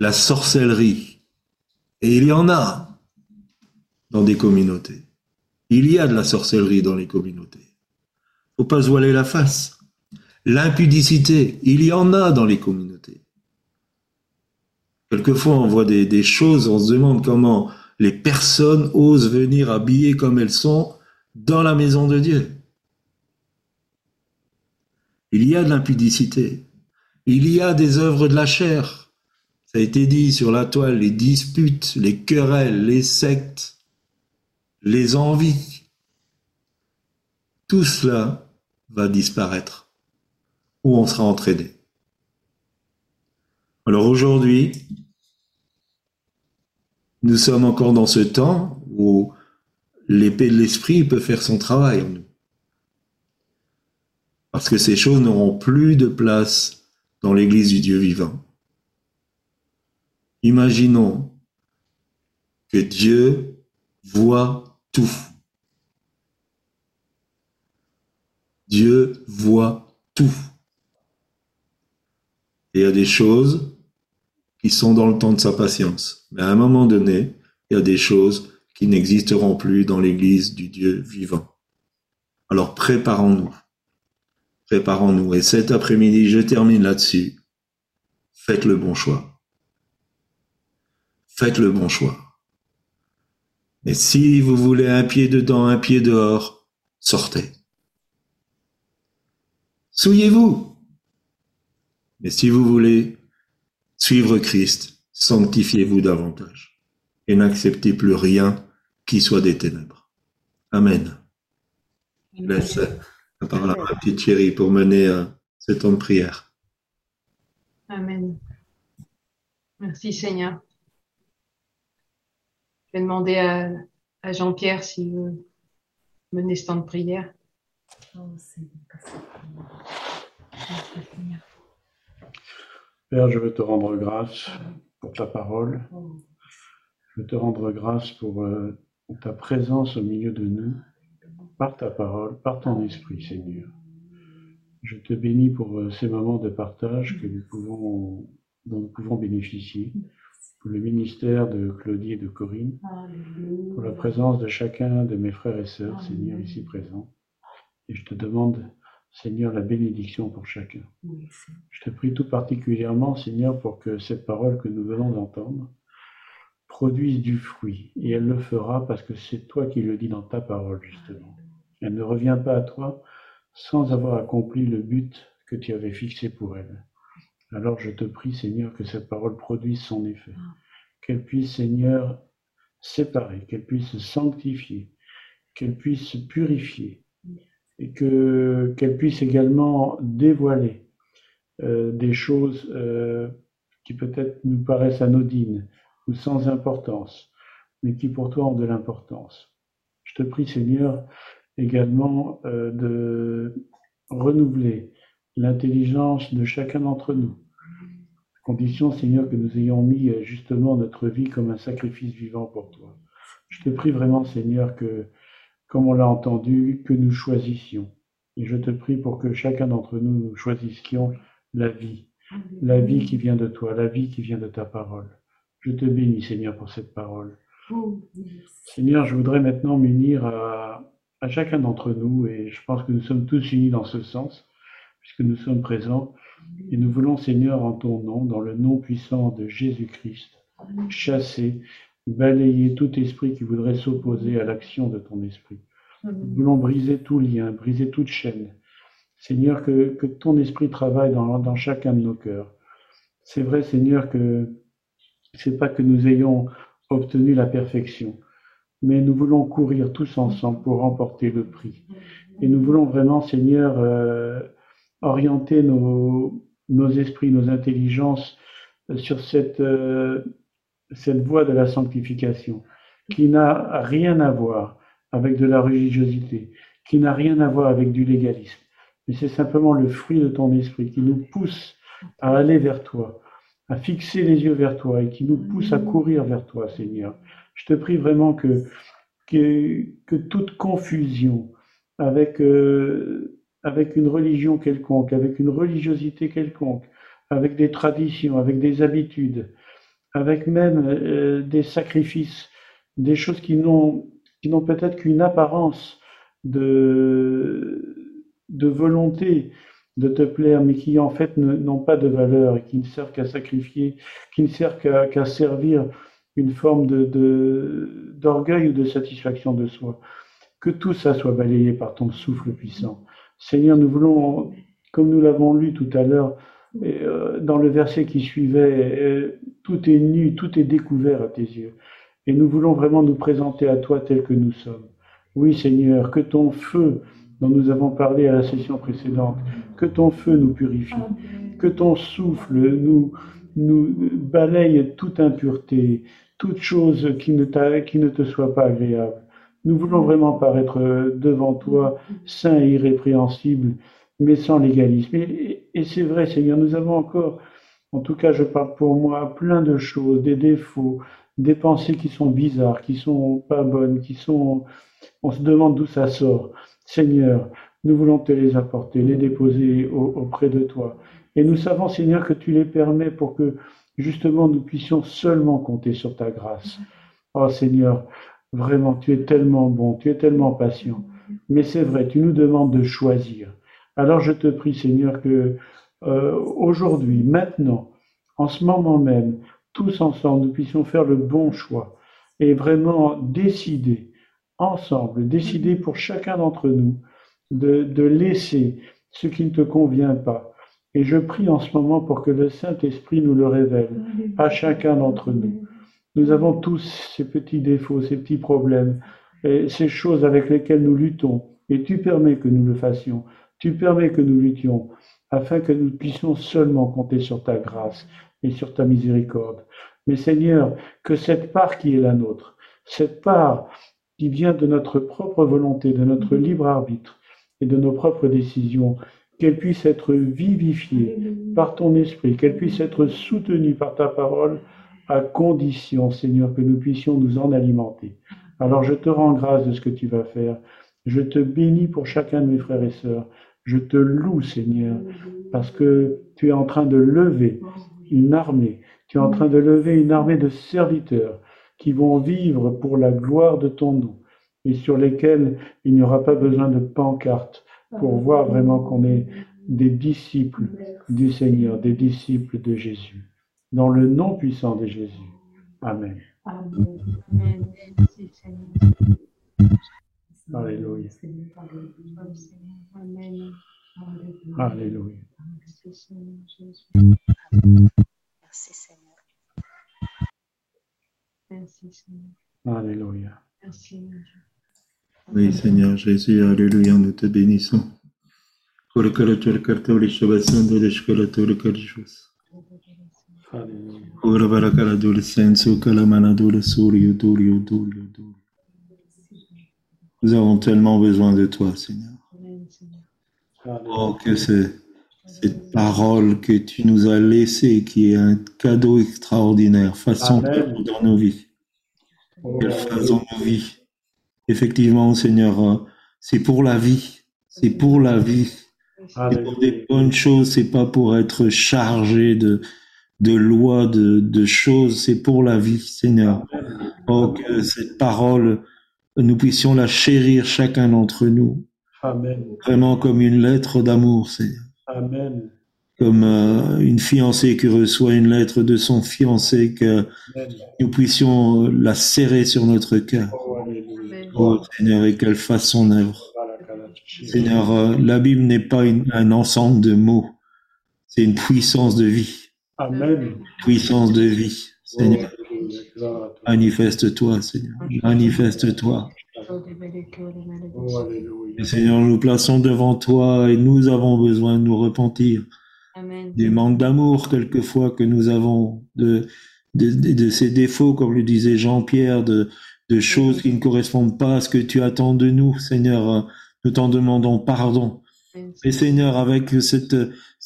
la sorcellerie, et il y en a dans des communautés. Il y a de la sorcellerie dans les communautés. Faut pas se voiler la face. L'impudicité, il y en a dans les communautés. Quelquefois, on voit des, choses, on se demande comment les personnes osent venir habillées comme elles sont dans la maison de Dieu. Il y a de l'impudicité. Il y a des œuvres de la chair. Ça a été dit sur la toile, les disputes, les querelles, les sectes, les envies. Tout cela va disparaître ou on sera entraîné. Alors aujourd'hui, nous sommes encore dans ce temps où l'épée de l'esprit peut faire son travail en nous. Parce que ces choses n'auront plus de place dans l'église du Dieu vivant. Imaginons que Dieu voit tout. Dieu voit tout. Et il y a des choses sont dans le temps de sa patience. Mais à un moment donné, il y a des choses qui n'existeront plus dans l'Église du Dieu vivant. Alors préparons-nous. Préparons-nous. Et cet après-midi, je termine là-dessus. Faites le bon choix. Faites le bon choix. Et si vous voulez un pied dedans, un pied dehors, sortez. Souillez-vous. Mais si vous voulez Suivre Christ, sanctifiez-vous davantage et n'acceptez plus rien qui soit des ténèbres. Amen. Je laisse la parole à ma petite chérie pour mener euh, ce temps de prière. Amen. Merci Seigneur. Je vais demander à, à Jean-Pierre s'il veut mener ce temps de prière. Père, je veux te rendre grâce pour ta parole. Je veux te rendre grâce pour euh, ta présence au milieu de nous, par ta parole, par ton esprit, Seigneur. Je te bénis pour euh, ces moments de partage que nous pouvons, dont nous pouvons bénéficier, pour le ministère de Claudie et de Corinne, pour la présence de chacun de mes frères et sœurs, Seigneur, ici présents. Et je te demande Seigneur, la bénédiction pour chacun. Je te prie tout particulièrement, Seigneur, pour que cette parole que nous venons d'entendre produise du fruit. Et elle le fera parce que c'est toi qui le dis dans ta parole, justement. Elle ne revient pas à toi sans avoir accompli le but que tu avais fixé pour elle. Alors je te prie, Seigneur, que cette parole produise son effet. Qu'elle puisse, Seigneur, séparer, qu'elle puisse sanctifier, qu'elle puisse purifier, et que qu'elle puisse également dévoiler euh, des choses euh, qui peut-être nous paraissent anodines ou sans importance, mais qui pour toi ont de l'importance. Je te prie, Seigneur, également euh, de renouveler l'intelligence de chacun d'entre nous. Condition, Seigneur, que nous ayons mis justement notre vie comme un sacrifice vivant pour toi. Je te prie vraiment, Seigneur, que comme on l'a entendu, que nous choisissions. Et je te prie pour que chacun d'entre nous, nous choisissions la vie, la vie qui vient de toi, la vie qui vient de ta parole. Je te bénis, Seigneur, pour cette parole. Seigneur, je voudrais maintenant m'unir à, à chacun d'entre nous, et je pense que nous sommes tous unis dans ce sens, puisque nous sommes présents, et nous voulons, Seigneur, en ton nom, dans le nom puissant de Jésus-Christ, chasser balayer tout esprit qui voudrait s'opposer à l'action de ton esprit. Nous voulons briser tout lien, briser toute chaîne. Seigneur, que, que ton esprit travaille dans, dans chacun de nos cœurs. C'est vrai, Seigneur, que c'est pas que nous ayons obtenu la perfection, mais nous voulons courir tous ensemble pour remporter le prix. Et nous voulons vraiment, Seigneur, euh, orienter nos, nos esprits, nos intelligences euh, sur cette, euh, cette voie de la sanctification, qui n'a rien à voir avec de la religiosité, qui n'a rien à voir avec du légalisme. Mais c'est simplement le fruit de ton esprit qui nous pousse à aller vers toi, à fixer les yeux vers toi et qui nous pousse à courir vers toi, Seigneur. Je te prie vraiment que, que, toute confusion avec, euh, avec une religion quelconque, avec une religiosité quelconque, avec des traditions, avec des habitudes, avec même euh, des sacrifices, des choses qui n'ont peut-être qu'une apparence de, volonté de te plaire, mais qui en fait n'ont pas de valeur et qui ne servent qu'à sacrifier, qui ne servent qu'à servir une forme d'orgueil ou de satisfaction de soi. Que tout ça soit balayé par ton souffle puissant. Seigneur, nous voulons, comme nous l'avons lu tout à l'heure, euh, dans le verset qui suivait, euh, tout est nu, tout est découvert à tes yeux. Et nous voulons vraiment nous présenter à toi tel que nous sommes. Oui, Seigneur, que ton feu, dont nous avons parlé à la session précédente, que ton feu nous purifie, que ton souffle nous, nous balaye toute impureté, toute chose qui ne, qui ne te soit pas agréable. Nous voulons vraiment paraître devant toi, saints et irrépréhensibles, mais sans légalisme. Et, et c'est vrai, Seigneur, nous avons encore, en tout cas je parle pour moi, plein de choses, des défauts, des pensées qui sont bizarres, qui sont pas bonnes, qui sont, on se demande d'où ça sort. Seigneur, nous voulons te les apporter, les déposer auprès de toi. Et nous savons, Seigneur, que tu les permets pour que justement nous puissions seulement compter sur ta grâce. Oh Seigneur, vraiment, tu es tellement bon, tu es tellement patient. Mais c'est vrai, tu nous demandes de choisir. Alors je te prie, Seigneur, que euh, aujourd'hui, maintenant, en ce moment même, tous ensemble, nous puissions faire le bon choix et vraiment décider ensemble, décider pour chacun d'entre nous de, laisser ce qui ne te convient pas. Et je prie en ce moment pour que le Saint-Esprit nous le révèle à chacun d'entre nous. Nous avons tous ces petits défauts, ces petits problèmes, et ces choses avec lesquelles nous luttons. Et tu permets que nous le fassions. Tu permets que nous luttions afin que nous puissions seulement compter sur ta grâce et sur ta miséricorde. Mais Seigneur, que cette part qui est la nôtre, cette part qui vient de notre propre volonté, de notre libre arbitre et de nos propres décisions, qu'elle puisse être vivifiée par ton esprit, qu'elle puisse être soutenue par ta parole, à condition, Seigneur, que nous puissions nous en alimenter. Alors je te rends grâce de ce que tu vas faire. Je te bénis pour chacun de mes frères et sœurs. Je te loue, Seigneur, parce que tu es en train de lever une armée. Tu es en train de lever une armée de serviteurs qui vont vivre pour la gloire de ton nom et sur lesquels il n'y aura pas besoin de pancarte pour voir vraiment qu'on est des disciples du Seigneur, des disciples de Jésus. Dans le nom puissant de Jésus. Amen. Alléluia. Alléluia. Merci Seigneur. Merci, Seigneur. Alléluia. Merci. Oui, Seigneur Jésus, Alléluia, nous te bénissons. Nous avons tellement besoin de toi, Seigneur. Oh, que c'est cette parole que tu nous as laissée, qui est un cadeau extraordinaire, façon Amen. dans nos vies. Qu'elle fasse dans nos vies. Effectivement, Seigneur, euh, c'est pour la vie. C'est pour la vie. C'est pour des bonnes choses. C'est pas pour être chargé de, de lois, de, de choses. C'est pour la vie, Seigneur. Oh, que cette parole, nous puissions la chérir chacun d'entre nous. Amen. Vraiment comme une lettre d'amour, Seigneur. Amen. Comme euh, une fiancée qui reçoit une lettre de son fiancé, que Amen. nous puissions la serrer sur notre cœur. Oh. Oh Seigneur, et qu'elle fasse son œuvre. Seigneur, euh, la Bible n'est pas une- un ensemble de mots, c'est une puissance de vie, Amen. puissance de vie. Seigneur, Alléluia. Gloire à toi. Manifeste-toi, Seigneur. Manifeste-toi. Oh, Seigneur, nous plaçons devant toi et nous avons besoin de nous repentir Amen. du manque d'amour quelquefois que nous avons, de, de, de- de ces défauts, comme le disait Jean-Pierre, de, de choses qui ne correspondent pas à ce que tu attends de nous. Seigneur, nous t'en demandons pardon. Et Seigneur, avec cette,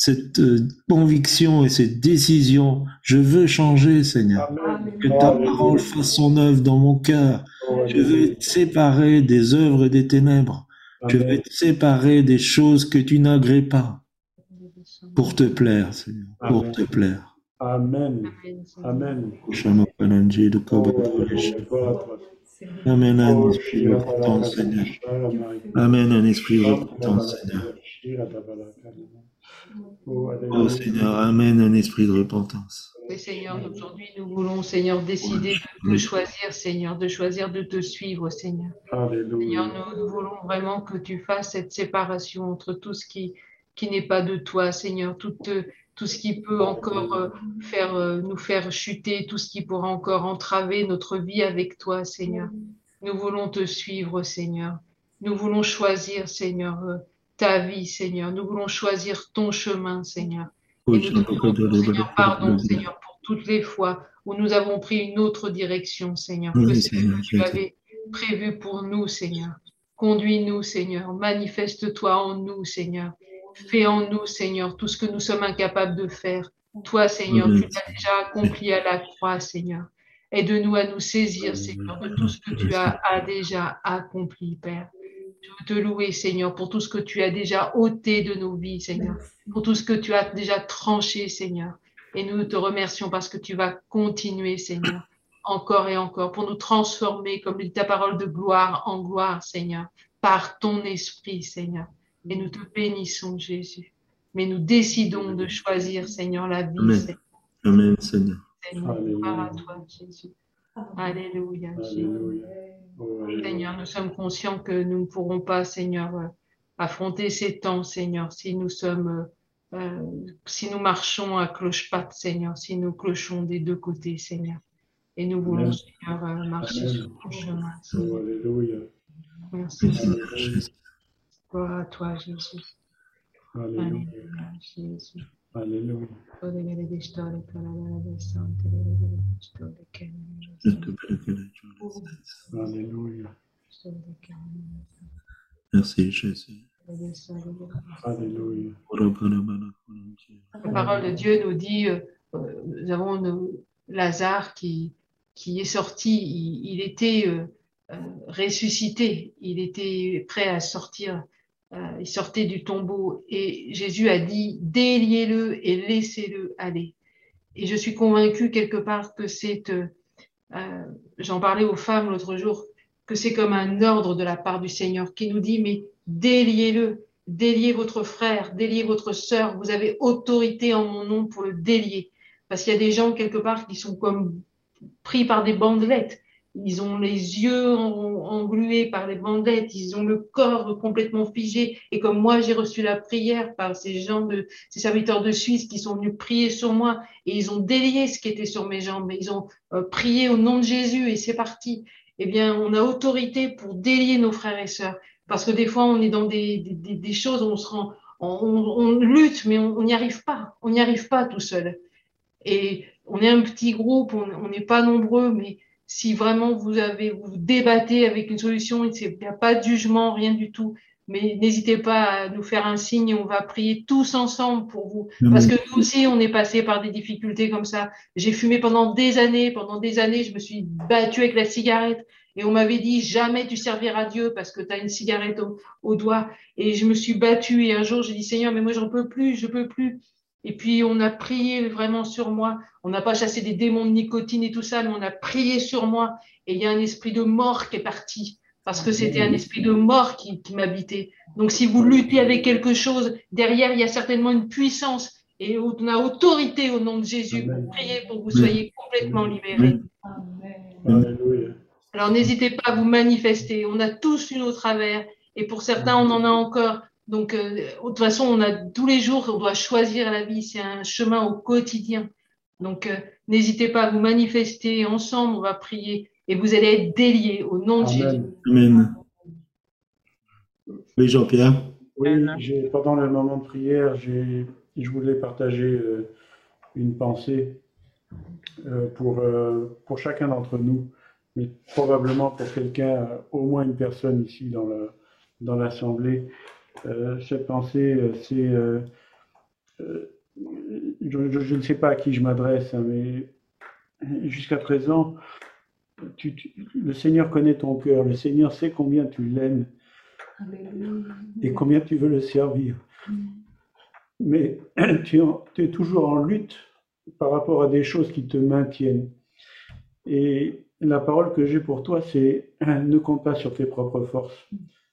cette euh, conviction et cette décision, je veux changer, Seigneur. Amen. Que ta parole fasse son œuvre dans mon cœur. Je veux être séparé des œuvres et des ténèbres. Je veux Amen. être séparé des choses que tu n'agrées pas pour te plaire, Seigneur, pour Amen. te plaire. Amen. Amen. Amen. Un esprit Seigneur. Un esprit Seigneur. Oh. Seigneur, amène un esprit de repentance. Oui, Seigneur, aujourd'hui, nous voulons, Seigneur, décider de te choisir, Seigneur, de choisir de te suivre, Seigneur. Seigneur, Alléluia. nous, nous voulons vraiment que tu fasses cette séparation entre tout ce qui, qui n'est pas de toi, Seigneur, tout, euh, tout ce qui peut encore euh, faire, euh, nous faire chuter, tout ce qui pourra encore entraver notre vie avec toi, Seigneur. Nous voulons te suivre, Seigneur. Nous voulons choisir, Seigneur, euh, ta vie, Seigneur. Nous voulons choisir ton chemin, Seigneur. Et nous demandons, Seigneur, pardon, Seigneur, pour toutes les fois où nous avons pris une autre direction, Seigneur, que Oui, Seigneur, que tu avais prévue pour nous, Seigneur. Conduis-nous, Seigneur. Manifeste-toi en nous, Seigneur. Fais en nous, Seigneur, tout ce que nous sommes incapables de faire. Toi, Seigneur, Oui. tu l'as déjà accompli à la croix, Seigneur. Aide-nous à nous saisir, Seigneur, de tout ce que tu as, as déjà accompli, Père. Je veux te louer, Seigneur, pour tout ce que tu as déjà ôté de nos vies, Seigneur pour tout ce que tu as déjà tranché, Seigneur. Et nous te remercions parce que tu vas continuer, Seigneur, encore et encore, pour nous transformer, comme dit ta parole, de gloire en gloire, Seigneur, par ton esprit, Seigneur. Et nous te bénissons, Jésus. Mais nous décidons de choisir, Seigneur, la vie, Amen. Seigneur. Amen, Seigneur. Seigneur. Alléluia. Gloire à toi, Jésus. Alléluia, Jésus. Alléluia. Alléluia. Seigneur, nous sommes conscients que nous ne pourrons pas, Seigneur, euh, affronter ces temps, Seigneur, si nous sommes, euh, euh, si nous marchons à cloche-patte, Seigneur, si nous clochons des deux côtés, Seigneur. Et nous voulons, Amen. Seigneur, marcher Amen. sur ton chemin. Oh, Seigneur. Alléluia. Merci, Seigneur. Gloire à toi, Jésus. Alléluia. Alléluia, Jésus. Alléluia. Je te prie que la- Alléluia. Merci, Jésus. Alléluia. La parole de Dieu nous dit, euh, euh, nous avons nos- Lazare qui, qui est sorti, il, il était euh, euh, ressuscité, il était prêt à sortir, euh, il sortait du tombeau et Jésus a dit, déliez-le et laissez-le aller. Et je suis convaincue quelque part que c'est, euh, euh, j'en parlais aux femmes l'autre jour, que c'est comme un ordre de la part du Seigneur qui nous dit, mais déliez-le, déliez votre frère, déliez votre sœur, vous avez autorité en mon nom pour le délier. Parce qu'il y a des gens quelque part qui sont comme pris par des bandelettes. Ils ont les yeux en- englués par les bandelettes, ils ont le corps complètement figé. Et comme moi, j'ai reçu la prière par ces gens de, ces serviteurs de Suisse qui sont venus prier sur moi et ils ont délié ce qui était sur mes jambes. Ils ont euh, prié au nom de Jésus et c'est parti. Eh bien, on a autorité pour délier nos frères et sœurs. Parce que des fois, on est dans des, choses on se rend, on, lutte, mais on n'y arrive pas. On n'y arrive pas tout seul. Et on est un petit groupe, on n'est pas nombreux, mais si vraiment vous avez, vous débattez avec une solution, il n'y a pas de jugement, rien du tout. Mais n'hésitez pas à nous faire un signe, on va prier tous ensemble pour vous. Parce que nous aussi, on est passé par des difficultés comme ça. J'ai fumé pendant des années, pendant des années, je me suis battue avec la cigarette. Et on m'avait dit, jamais tu serviras Dieu parce que tu as une cigarette au, au doigt. Et je me suis battue et un jour, j'ai dit, Seigneur, mais moi, j'en peux plus, je peux plus. Et puis, on a prié vraiment sur moi. On n'a pas chassé des démons de nicotine et tout ça, mais on a prié sur moi. Et il y a un esprit de mort qui est parti. Parce que c'était un esprit de mort qui, qui m'habitait. Donc, si vous luttez avec quelque chose, derrière, il y a certainement une puissance. Et on a autorité au nom de Jésus pour prier pour que vous soyez complètement libérés. Alors n'hésitez pas à vous manifester. On a tous eu nos travers et pour certains, on en a encore. Donc, euh, de toute façon, on a tous les jours, on doit choisir la vie. C'est un chemin au quotidien. Donc, euh, N'hésitez pas à vous manifester ensemble, on va prier et vous allez être déliés au nom de Jésus. Amen. Oui, Jean-Pierre. Oui, pendant le moment de prière, j'ai- je voulais partager euh, une pensée euh, pour, euh, pour chacun d'entre nous, mais probablement pour quelqu'un, au moins une personne ici dans dans l'Assemblée. Euh, cette pensée, euh, c'est... euh, euh, je, je- je ne sais pas à qui je m'adresse, hein, mais jusqu'à présent, tu- tu- le Seigneur connaît ton cœur, le Seigneur sait combien tu l'aimes et combien tu veux le servir. Mais tu es toujours en lutte par rapport à des choses qui te maintiennent. Et la parole que j'ai pour toi, c'est ne compte pas sur tes propres forces.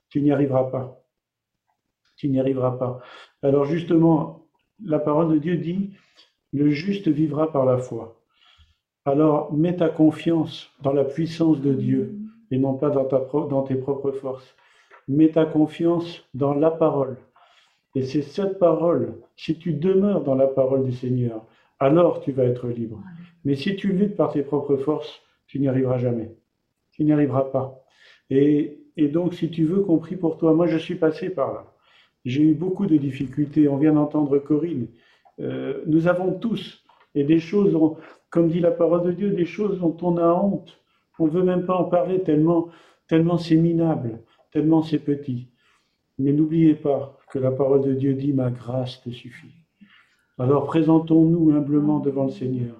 Tu n'y arriveras pas. Tu n'y arriveras pas. Alors justement, la parole de Dieu dit, le juste vivra par la foi. Alors mets ta confiance dans la puissance de Dieu et non pas dans, ta dans tes propres forces. Mets ta confiance dans la parole. Et c'est cette parole, si tu demeures dans la parole du Seigneur, alors tu vas être libre. Mais si tu luttes par tes propres forces, tu n'y arriveras jamais. Tu n'y arriveras pas. Et, et donc, si tu veux qu'on prie pour toi, moi je suis passé par là. J'ai eu beaucoup de difficultés. On vient d'entendre Corinne. Euh, nous avons tous, et des choses, comme dit la parole de Dieu, des choses dont on a honte. On ne veut même pas en parler tellement, tellement c'est minable, tellement c'est petit. Mais n'oubliez pas que la parole de Dieu dit Ma grâce te suffit. Alors présentons-nous humblement devant le Seigneur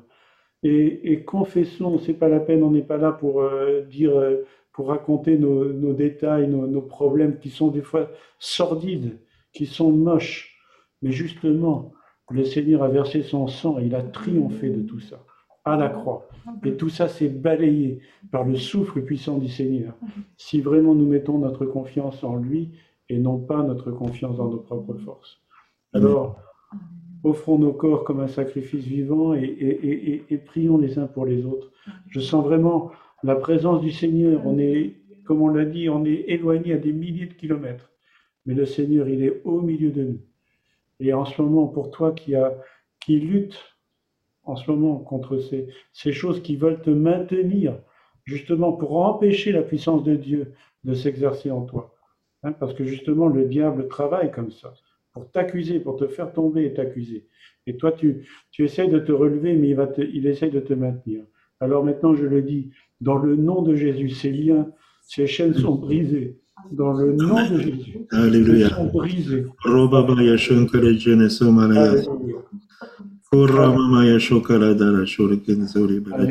et, et confessons. C'est pas la peine, on n'est pas là pour euh, dire, euh, pour raconter nos, détails, nos problèmes qui sont des fois sordides, qui sont moches. Mais justement, le Seigneur a versé son sang et il a triomphé de tout ça à la croix. Et tout ça s'est balayé par le souffle puissant du Seigneur. Si vraiment nous mettons notre confiance en lui et non pas notre confiance dans nos propres forces. Alors, offrons nos corps comme un sacrifice vivant et, et- et- et- et prions les uns pour les autres. Je sens vraiment la présence du Seigneur. On est, comme on l'a dit, on est éloigné à des milliers de kilomètres. Mais le Seigneur, il est au milieu de nous. Et en ce moment, pour toi qui, lutte en ce moment contre ces, choses qui veulent te maintenir, justement pour empêcher la puissance de Dieu de s'exercer en toi. Hein, parce que justement, le diable travaille comme ça, pour t'accuser, pour te faire tomber et t'accuser. Et toi, tu, tu de te relever, mais il, va il essaye de te maintenir. Alors maintenant, je le dis, dans le nom de Jésus, ces liens, ces chaînes sont brisées. Dans le nom de Jésus, Alléluia. Robabaya Shankara Jene Somalaya. Alléluia. Kuramamaya Shokala Dara Shuriken Zori Bala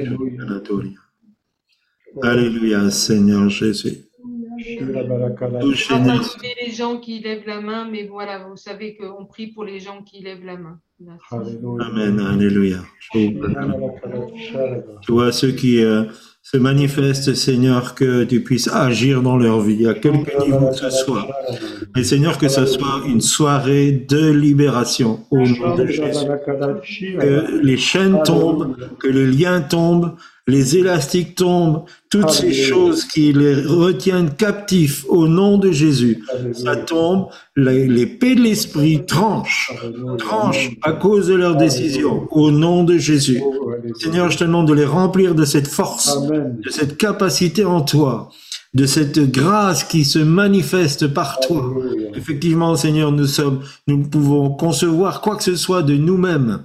Alléluia. Seigneur Jésus. Shulabalakala. Touche On va pas nous. lever les gens qui lèvent la main, mais voilà, vous savez qu'on prie pour les gens qui lèvent la main. Merci. Amen, Alléluia. Tu vois ceux qui euh, se manifestent, Seigneur, que tu puisses agir dans leur vie, à quelque niveau que ce soit. Mais Seigneur, que ce soit une soirée de libération au nom de Jésus. Que les chaînes tombent, que les liens tombent, les élastiques tombent, toutes ces Alléluia. choses qui les retiennent captifs au nom de Jésus. Ça tombe, les- l'épée de l'esprit tranche, tranche à cause de leurs décisions au nom de Jésus. Seigneur, je te demande de les remplir de cette force, Amen. de cette capacité en toi, de cette grâce qui se manifeste par toi. Alléluia. Effectivement, Seigneur, nous sommes, nous pouvons concevoir quoi que ce soit de nous-mêmes.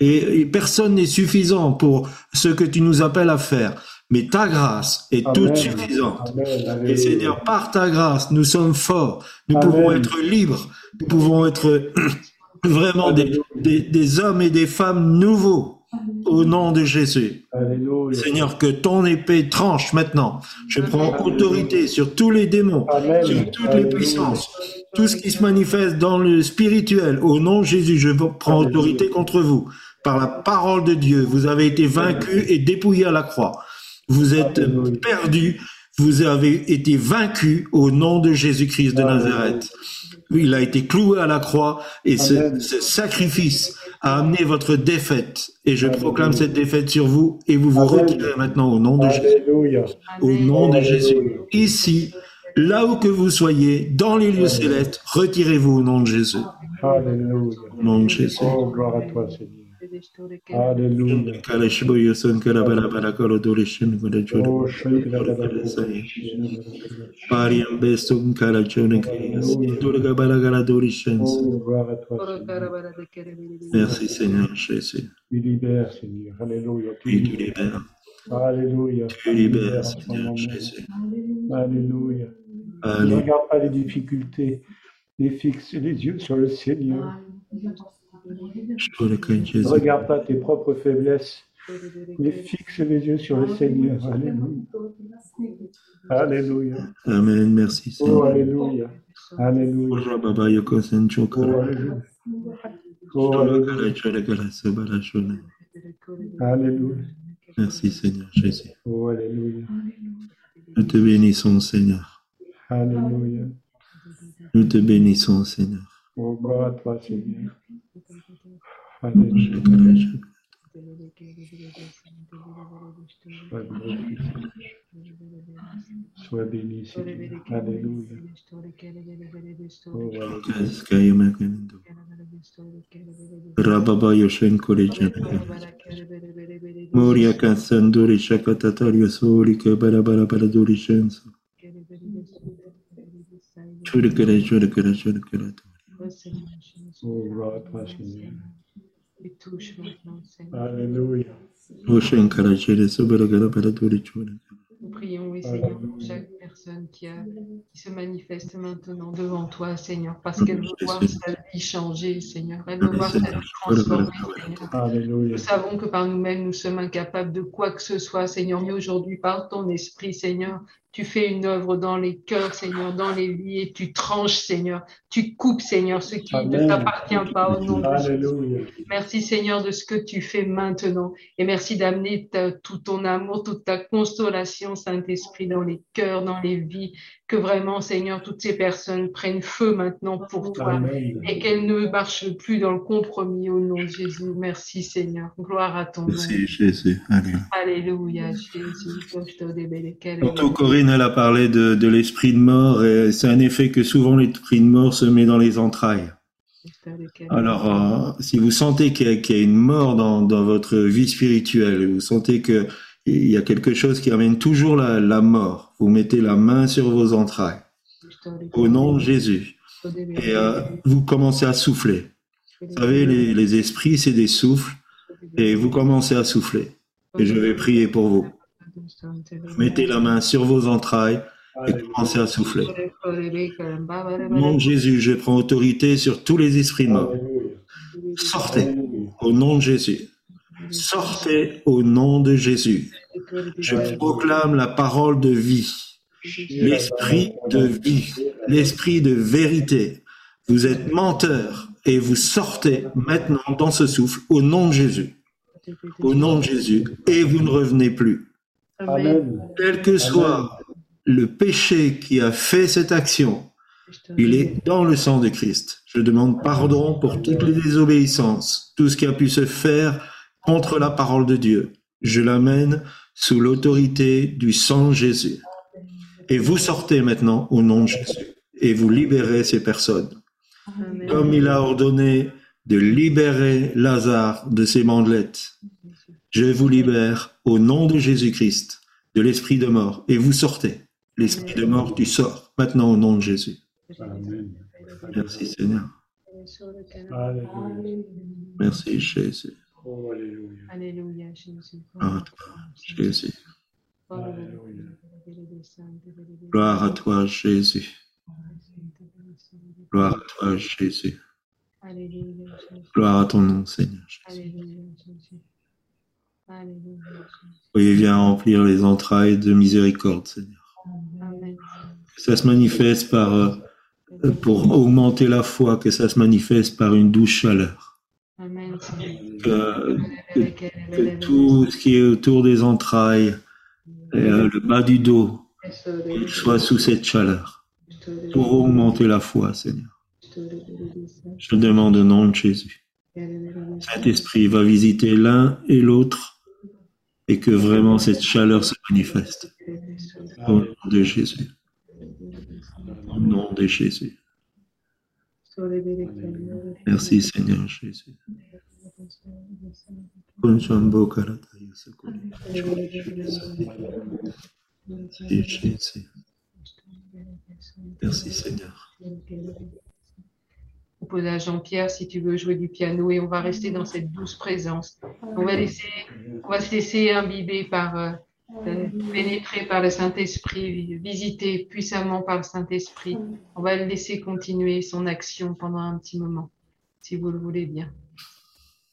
Et, et personne n'est suffisant pour ce que tu nous appelles à faire. Mais ta grâce est Amen. toute suffisante. Amen. Et. Seigneur, par ta grâce, nous sommes forts. Nous pouvons être libres. Nous pouvons être vraiment des, des, des hommes et des femmes nouveaux au nom de Jésus. Alléluia. Seigneur, que ton épée tranche maintenant. Je prends autorité sur tous les démons, sur toutes les puissances, tout ce qui se manifeste dans le spirituel. Au nom de Jésus, je prends autorité contre vous. Par la parole de Dieu, vous avez été vaincus et dépouillés à la croix. Vous êtes perdus, vous avez été vaincus au nom de Jésus-Christ de Nazareth. Il a été cloué à la croix et ce, sacrifice a amené votre défaite. Et je proclame cette défaite sur vous et vous vous retirez maintenant au nom de Jésus. Au nom de. Jésus. Ici, là où que vous soyez, dans les lieux célestes, retirez-vous au nom de Jésus. Au nom de Jésus. Oh, gloire à toi, Seigneur. Merci Seigneur Jésus. Tu libères, Seigneur. Alléluia. Tu Oui, tu libères. Alléluia. Tu libères, Seigneur. Jésus. Alléluia. Ne regarde pas les difficultés, mais fixe les yeux sur le Seigneur. Jésus. regarde pas tes propres faiblesses, mais fixe les yeux sur le Seigneur. Alléluia. Alléluia. Amen. Merci Oh, Seigneur. Alléluia. Alléluia. Baba Oh. Alléluia. Oh, Alléluia. Alléluia. Alléluia. Merci Seigneur Jésus. Oh, Alléluia. Nous te bénissons Seigneur. Alléluia. Nous te bénissons Seigneur. Oh, gloire à toi, Seigneur. Swadinisi. Hallelujah. Oh, hallelujah. Rababa Yoshenkore Janaka. Moria Katsanduri Shakatatario Sorika Barabara Paraduri Shenso. Churikara Churikara Churikara. Oh, Radha Shenso. Touche maintenant, Seigneur. Alléluia. Nous prions, oui, Seigneur, pour chaque personne qui, a, qui se manifeste maintenant devant toi, Seigneur, parce qu'elle veut voir sa vie changer, Seigneur. Elle veut voir sa vie transformée, Seigneur. Alléluia. Nous savons que par nous-mêmes, nous sommes incapables de quoi que ce soit, Seigneur. Mais aujourd'hui, par ton esprit, Seigneur, tu fais une œuvre dans les cœurs, Seigneur, dans les vies, et tu tranches, Seigneur. Tu coupes, Seigneur, ce qui ne t'appartient pas au nom de Jésus. Merci Seigneur de ce que tu fais maintenant et merci d'amener tout ton amour, toute ta consolation, Saint-Esprit, dans les cœurs, dans les vies, que vraiment Seigneur, toutes ces personnes prennent feu maintenant pour toi Amen. et qu'elles ne marchent plus dans le compromis au nom de Jésus. Merci Seigneur. Gloire à ton nom. Merci Jésus. Alléluia. Alléluia, Jésus. Surtout Corinne, elle a parlé de, de l'esprit de mort et c'est un effet que souvent l'esprit de mort se met dans les entrailles. Alors, euh, si vous sentez qu'il y, a- qu'il y a une mort dans, dans votre vie spirituelle, vous sentez que il y a quelque chose qui amène toujours la, mort, vous mettez la main sur vos entrailles au nom de Jésus et euh, vous commencez à souffler. Vous savez, les, esprits, c'est des souffles et vous commencez à souffler. Et je vais prier pour vous. Mettez la main sur vos entrailles et commencez à souffler. Au nom de Jésus, je prends autorité sur tous les esprits de mort. Alléluia. Sortez au nom de Jésus. Sortez au nom de Jésus. Je proclame la parole de vie, l'esprit de vie, l'esprit de vérité. Vous êtes menteur et vous sortez maintenant dans ce souffle au nom de Jésus. Au nom de Jésus. Et vous ne revenez plus. Amen. Quel que soit le péché qui a fait cette action, il est dans le sang de Christ. Je demande pardon pour toutes les désobéissances, tout ce qui a pu se faire contre la parole de Dieu. Je l'amène sous l'autorité du sang de Jésus. Et vous sortez maintenant au nom de Jésus et vous libérez ces personnes. Comme il a ordonné de libérer Lazare de ses bandelettes. Je vous libère au nom de Jésus-Christ de l'esprit de mort et vous sortez. L'esprit de mort, tu sors maintenant au nom de Jésus. Amen. Merci Seigneur. Merci Jésus. Oh, Alléluia. Alléluia, Jésus. Gloire à toi, Jésus. Alléluia. Gloire à toi, Jésus. Gloire à toi, Jésus. Alléluia, Jésus. Gloire à ton nom, Seigneur. Alléluia, Jésus. Alléluia, Jésus. Oui, viens remplir les entrailles de miséricorde, Seigneur. Amen. Que ça se manifeste par, euh, pour augmenter la foi, que ça se manifeste par une douce chaleur. Que- que tout ce qui est autour des entrailles, et, euh, le bas du dos, soit sous cette chaleur. Pour augmenter la foi, Seigneur. Je demande au nom de Jésus. Saint-Esprit va visiter l'un et l'autre et que vraiment cette chaleur se manifeste. Au nom de Jésus. Au nom de Jésus. Merci Seigneur Jésus. Merci Seigneur. Propose à Jean-Pierre si tu veux jouer du piano et on va rester dans cette douce présence. On va laisser, on va se laisser imbiber par, euh, pénétrer par le Saint-Esprit, visiter puissamment par le Saint-Esprit. On va le laisser continuer son action pendant un petit moment, si vous le voulez bien.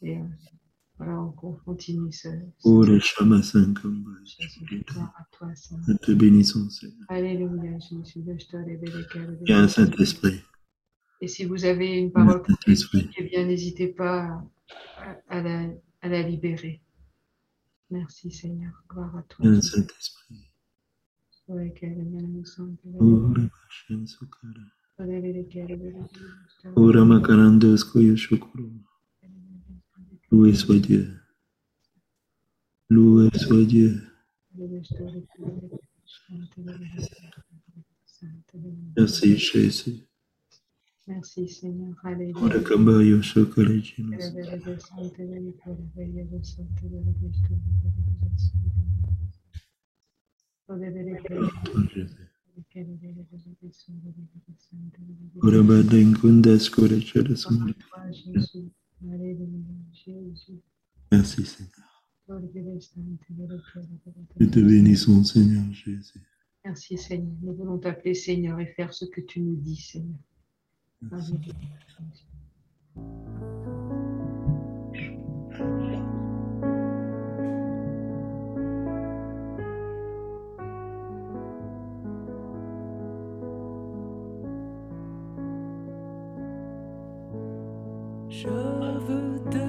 Et euh, voilà, on on continue ce. Nous te bénissons Seigneur. Alléluia, Jésus, je te révèle que le- Il y a un Saint-Esprit. Et si vous avez une Un parole eh bien, n'hésitez pas à, à la, à la libérer. Merci, Seigneur. Gloire à toi. Un Saint-Esprit. Ouais, qu'elle est bien nous semble. Ore Bashem Sukara. Alléluia, qu'elle est bien nous Ora Makarandos Koyoshukuru. Loué soit Dieu. Loué soit Dieu. Merci Jésus. Merci, Seigneur. Ora Alléluia. Ora Merci Seigneur. Nous te bénissons Seigneur Jésus. Merci Seigneur. Nous voulons t'appeler Seigneur et faire ce que tu nous dis, Seigneur. Je veux demeurer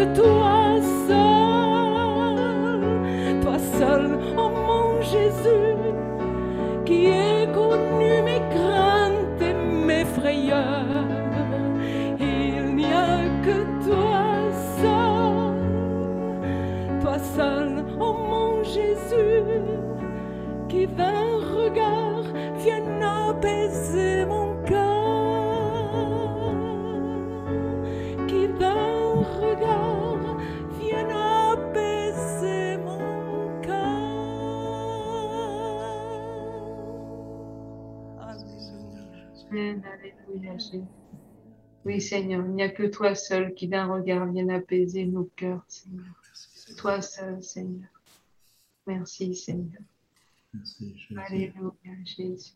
que Seigneur, il n'y a que toi seul qui d'un regard vienne apaiser nos cœurs, Seigneur. Toi seul, Seigneur. Merci, Seigneur. Alléluia, Jésus.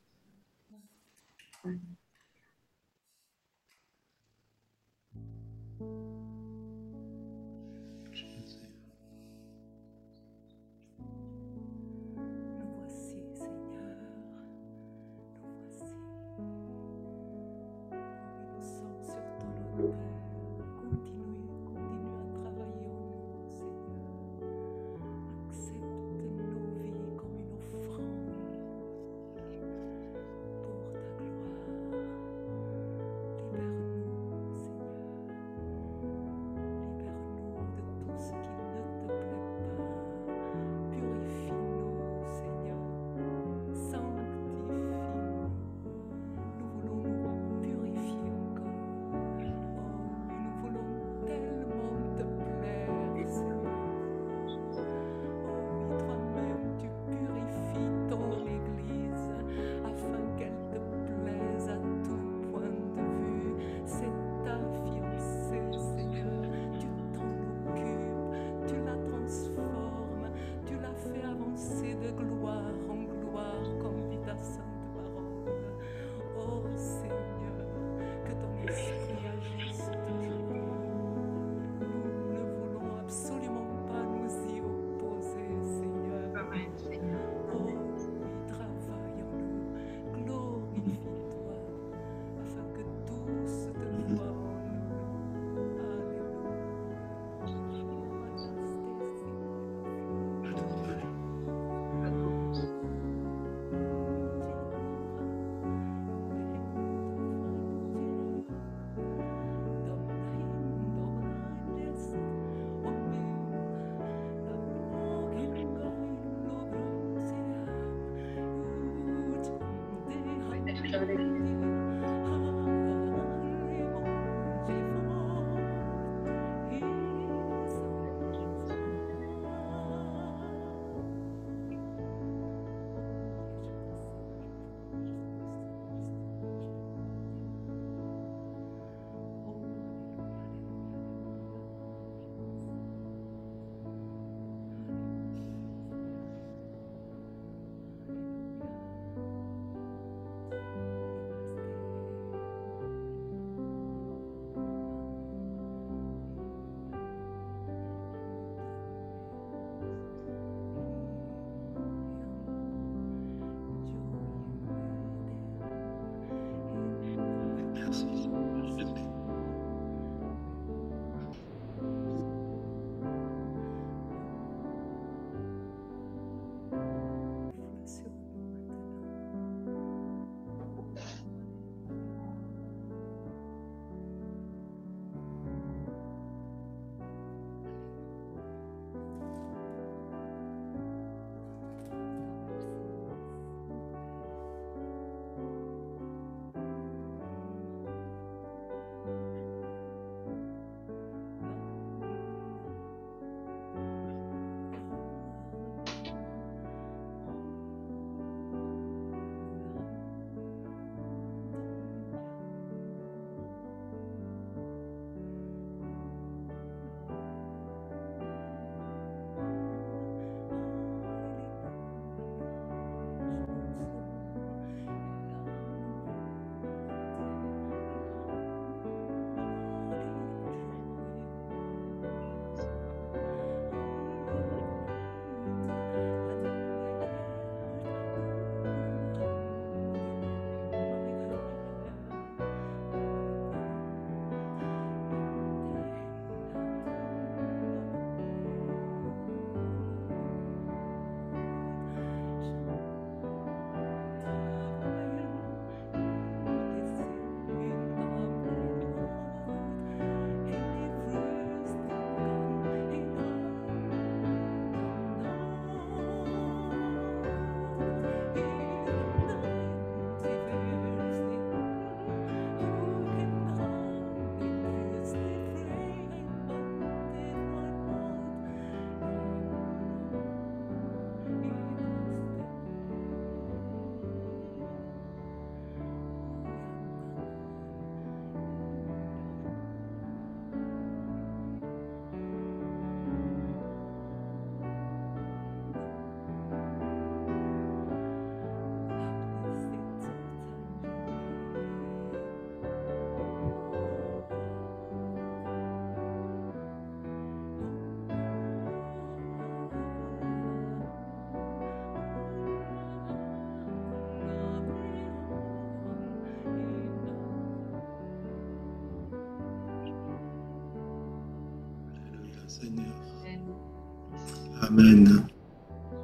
Amen.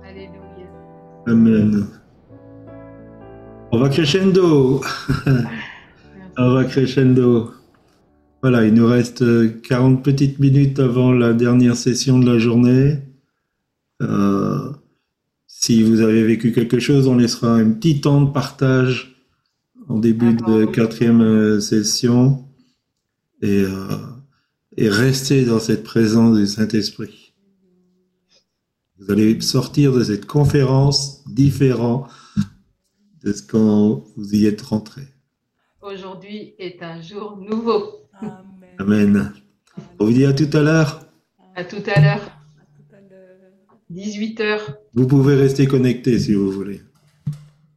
Alléluia. Amen. On va crescendo. On va crescendo. Voilà, il nous reste euh, 40 petites minutes avant la dernière session de la journée. Euh, si vous avez vécu quelque chose, on laissera un petit temps de partage en début de quatrième euh, session et, euh, et restez dans cette présence du Saint-Esprit. Vous allez sortir de cette conférence différent de ce quand vous y êtes rentré. Aujourd'hui est un jour nouveau. Amen. Amen. On vous dit à tout à l'heure. À tout à l'heure, À tout à l'heure. 18 heures. Vous pouvez rester connecté si vous voulez.